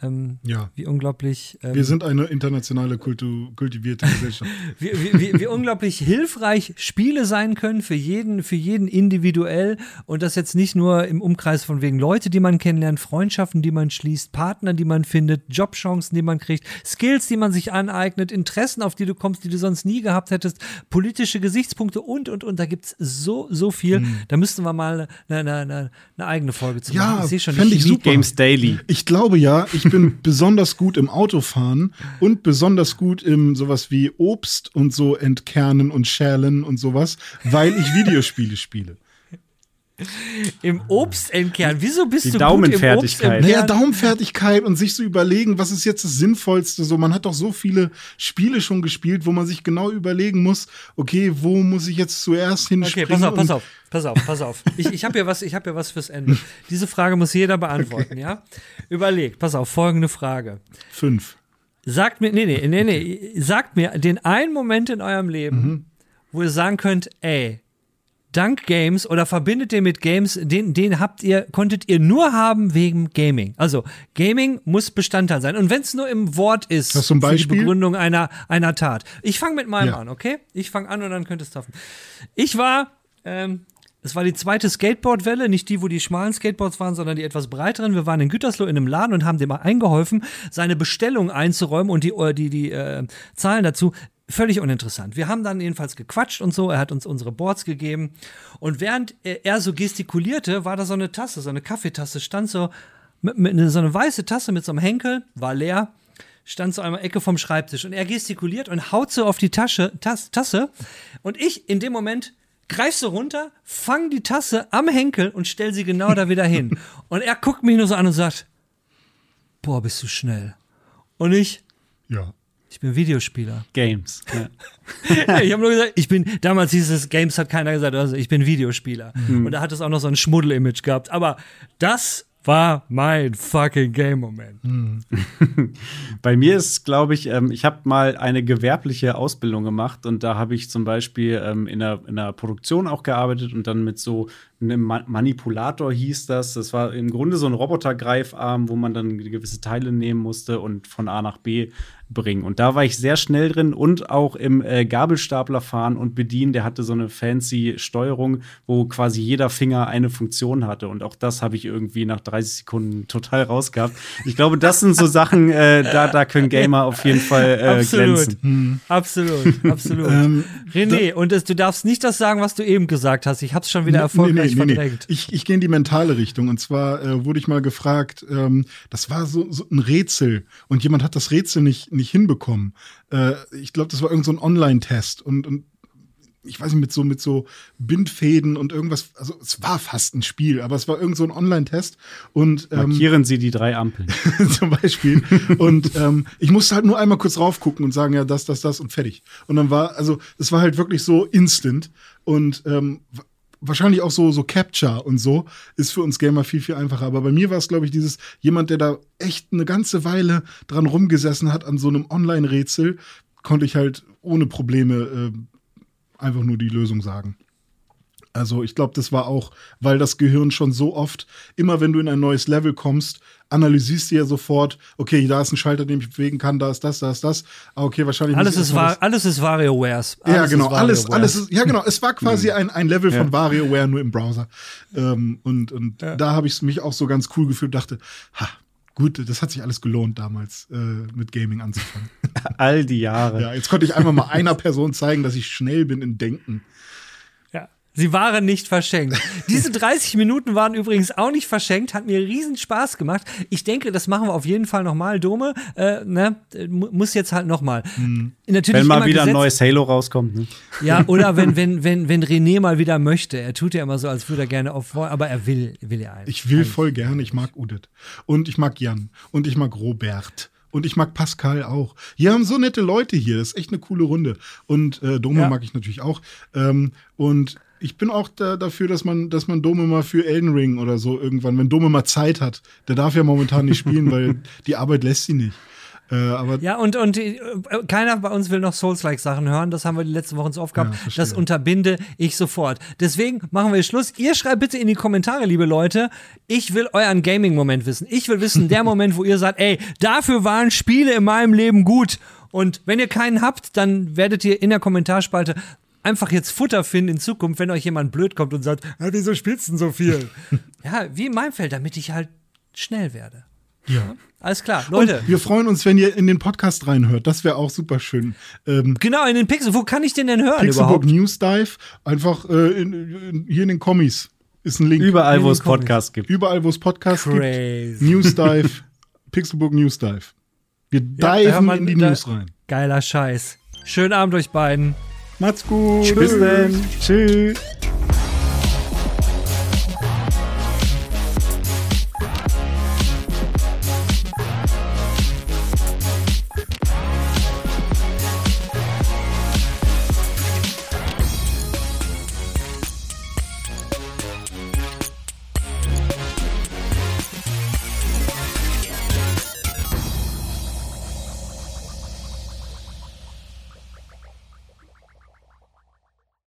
ähm, Ja. wie unglaublich ähm, Wir sind eine internationale Kultu kultivierte <laughs> Gesellschaft. wie, wie, wie, unglaublich hilfreich Spiele sein können für jeden, für jeden individuell und das jetzt nicht nur im Umkreis von wegen Leute, die man kennenlernt, Freundschaften, die man schließt, Partner, die man findet, Jobchancen, die man kriegt, Skills, die man sich aneignet, Interessen, auf die du kommst, die du sonst nie gehabt hättest, politische Gesichtspunkte und, und, und. Da gibt's so, so viel. Da müssten wir mal eine, eine, eine, eine eigene Folge zu Ja, machen. Ich sehe schon, ich Chemie- super. Games Daily. Ich glaube ja, ich bin besonders gut im Autofahren und besonders gut im sowas wie Obst und so entkernen und schälen und sowas, weil ich Videospiele spiele. Im Obst entkern. Wieso bist Die du gut im Obst Daumenfertigkeit. Naja? Daumenfertigkeit und sich so überlegen, was ist jetzt das Sinnvollste. So, man hat doch so viele Spiele schon gespielt, wo man sich genau überlegen muss, okay, wo muss ich jetzt zuerst Okay, hinspringen? pass auf, pass auf, pass auf, pass auf. Ich, ich habe hier was, ich habe hier was fürs Ende. Diese Frage muss jeder beantworten, ja? Überlegt, pass auf, folgende Frage. Fünf. Sagt mir, nee, nee, nee, nee, sagt mir den einen Moment in eurem Leben, Mhm. wo ihr sagen könnt, ey, dank Games oder verbindet ihr mit Games, den, den habt ihr, konntet ihr nur haben wegen Gaming. Also Gaming muss Bestandteil sein. Und wenn es nur im Wort ist, Hast du ein für die Beispiel? Begründung einer, einer Tat. Ich fange mit meinem Ja. an, okay? Ich fange an und dann könnt ihr es treffen. Ich war, ähm, es war die zweite Skateboardwelle, nicht die, wo die schmalen Skateboards waren, sondern die etwas breiteren. Wir waren in Gütersloh in einem Laden und haben dem mal eingeholfen, seine Bestellung einzuräumen und die, äh, die, die äh, Zahlen dazu. Völlig uninteressant. Wir haben dann jedenfalls gequatscht und so. Er hat uns unsere Boards gegeben. Und während er, so gestikulierte, war da so eine Tasse, so eine Kaffeetasse, stand so, mit, mit, so eine weiße Tasse mit so einem Henkel, war leer stand so einmal Ecke vom Schreibtisch und er gestikuliert und haut so auf die Tasche, Tas, Tasse und ich in dem Moment greif so runter, fang die Tasse am Henkel und stell sie genau da wieder hin. <laughs> Und er guckt mich nur so an und sagt, boah, bist du schnell. Und ich, Ja. Ich bin Videospieler. Games. Ja. <laughs> ich habe nur gesagt, ich bin, damals hieß es, Games hat keiner gesagt, also ich bin Videospieler. Und da hat es auch noch so ein Schmuddel-Image gehabt. Aber das war mein fucking Game-Moment. <laughs> Bei mir ist, glaube ich, ähm, ich habe mal eine gewerbliche Ausbildung gemacht und da habe ich zum Beispiel ähm, in, der, in der Produktion auch gearbeitet und dann mit so einem Ma Manipulator hieß das. Das war im Grunde so ein Robotergreifarm, wo man dann gewisse Teile nehmen musste und von A nach B bringen. Und da war ich sehr schnell drin und auch im äh, Gabelstapler fahren und bedienen. Der hatte so eine fancy Steuerung, wo quasi jeder Finger eine Funktion hatte. Und auch das habe ich irgendwie nach 30 Sekunden total rausgehabt. Ich glaube, das sind so <laughs> Sachen, äh, da, da können Gamer auf jeden Fall äh, Absolut. glänzen. Absolut, absolut. <laughs> Ähm, René, und es, du darfst nicht das sagen, was du eben gesagt hast. Ich hab's schon wieder erfolgreich verdrängt. Ich, ich gehe in die mentale Richtung. Und zwar äh, wurde ich mal gefragt, ähm, das war so, so ein Rätsel und jemand hat das Rätsel nicht, nicht hinbekommen. Äh, ich glaube, das war irgend so ein Online-Test und, und ich weiß nicht, mit so, mit so Bindfäden und irgendwas, also es war fast ein Spiel, aber es war irgend so ein Online-Test und ähm, Markieren Sie die drei Ampeln. <laughs> zum Beispiel. Und ähm, ich musste halt nur einmal kurz raufgucken und sagen, ja, das, das, das und fertig. Und dann war, also es war halt wirklich so instant und ähm, wahrscheinlich auch so so Capture und so ist für uns Gamer viel viel einfacher. Aber bei mir war es, glaube ich, dieses jemand, der da echt eine ganze Weile dran rumgesessen hat an so einem Online-Rätsel, konnte ich halt ohne Probleme äh, einfach nur die Lösung sagen. Also ich glaube, das war auch, weil das Gehirn schon so oft, immer wenn du in ein neues Level kommst, analysierst du ja sofort, okay, da ist ein Schalter, den ich bewegen kann, da ist das, da ist das. Ah, okay, wahrscheinlich. Alles ist, war, alles ist WarioWares. ja, genau, ist alles, alles ist, ja, genau, es war quasi ein, ein Level von Ja. WarioWare nur im Browser. Ähm, und und da habe ich mich auch so ganz cool gefühlt, dachte, ha, gut, das hat sich alles gelohnt damals, äh, mit Gaming anzufangen. All die Jahre. ja, jetzt konnte ich einfach mal einer Person zeigen, dass ich schnell bin in Denken. Sie waren nicht verschenkt. Diese 30 Minuten waren übrigens auch nicht verschenkt, hat mir riesen Spaß gemacht. Ich denke, das machen wir auf jeden Fall nochmal. Dome, äh, ne, mu- muss jetzt halt nochmal. Natürlich Wenn mal immer wieder ein neues Halo rauskommt. Ne? Ja, <laughs> oder wenn, wenn, wenn, wenn René mal wieder möchte. Er tut ja immer so, als würde er gerne auf, aber er will, will ja eigentlich. Ich will voll gerne, ich mag Udit. Und ich mag Jan. Und ich mag Robert. Und ich mag Pascal auch. Hier haben so nette Leute hier. Das ist echt eine coole Runde. Und äh, Dome Ja. mag ich natürlich auch. Ähm, und ich bin auch da, dafür, dass man, dass man Dome mal für Elden Ring oder so irgendwann, wenn Dome mal Zeit hat, der darf ja momentan nicht spielen, weil die Arbeit lässt sie nicht. Äh, aber Ja, und, und äh, keiner bei uns will noch Souls-like-Sachen hören. Das haben wir die letzten Wochen so oft gehabt. Ja, das unterbinde ich sofort. Deswegen machen wir Schluss. Ihr schreibt bitte in die Kommentare, liebe Leute. Ich will euren Gaming-Moment wissen. Ich will wissen, der <laughs> Moment, wo ihr sagt, ey, dafür waren Spiele in meinem Leben gut. Und wenn ihr keinen habt, dann werdet ihr in der Kommentarspalte einfach jetzt Futter finden in Zukunft, wenn euch jemand blöd kommt und sagt, ja, wieso spielst du denn so viel? <laughs> ja, wie in meinem Feld, damit ich halt schnell werde. ja. Alles klar, Leute. Und wir freuen uns, wenn ihr in den Podcast reinhört. Das wäre auch super schön. Ähm, Genau, in den Pixel. Wo kann ich den denn hören Pixelbook überhaupt? News Dive, einfach äh, in, in, hier in den Kommis ist ein Link. Überall, wo es. Podcasts gibt. Überall, wo es Podcasts Crazy. gibt. News Dive, <laughs> Pixelbook News Dive. Wir da diven in die News rein. Geiler Scheiß. Schönen Abend euch beiden. Macht's gut. Bis dann. Tschüss.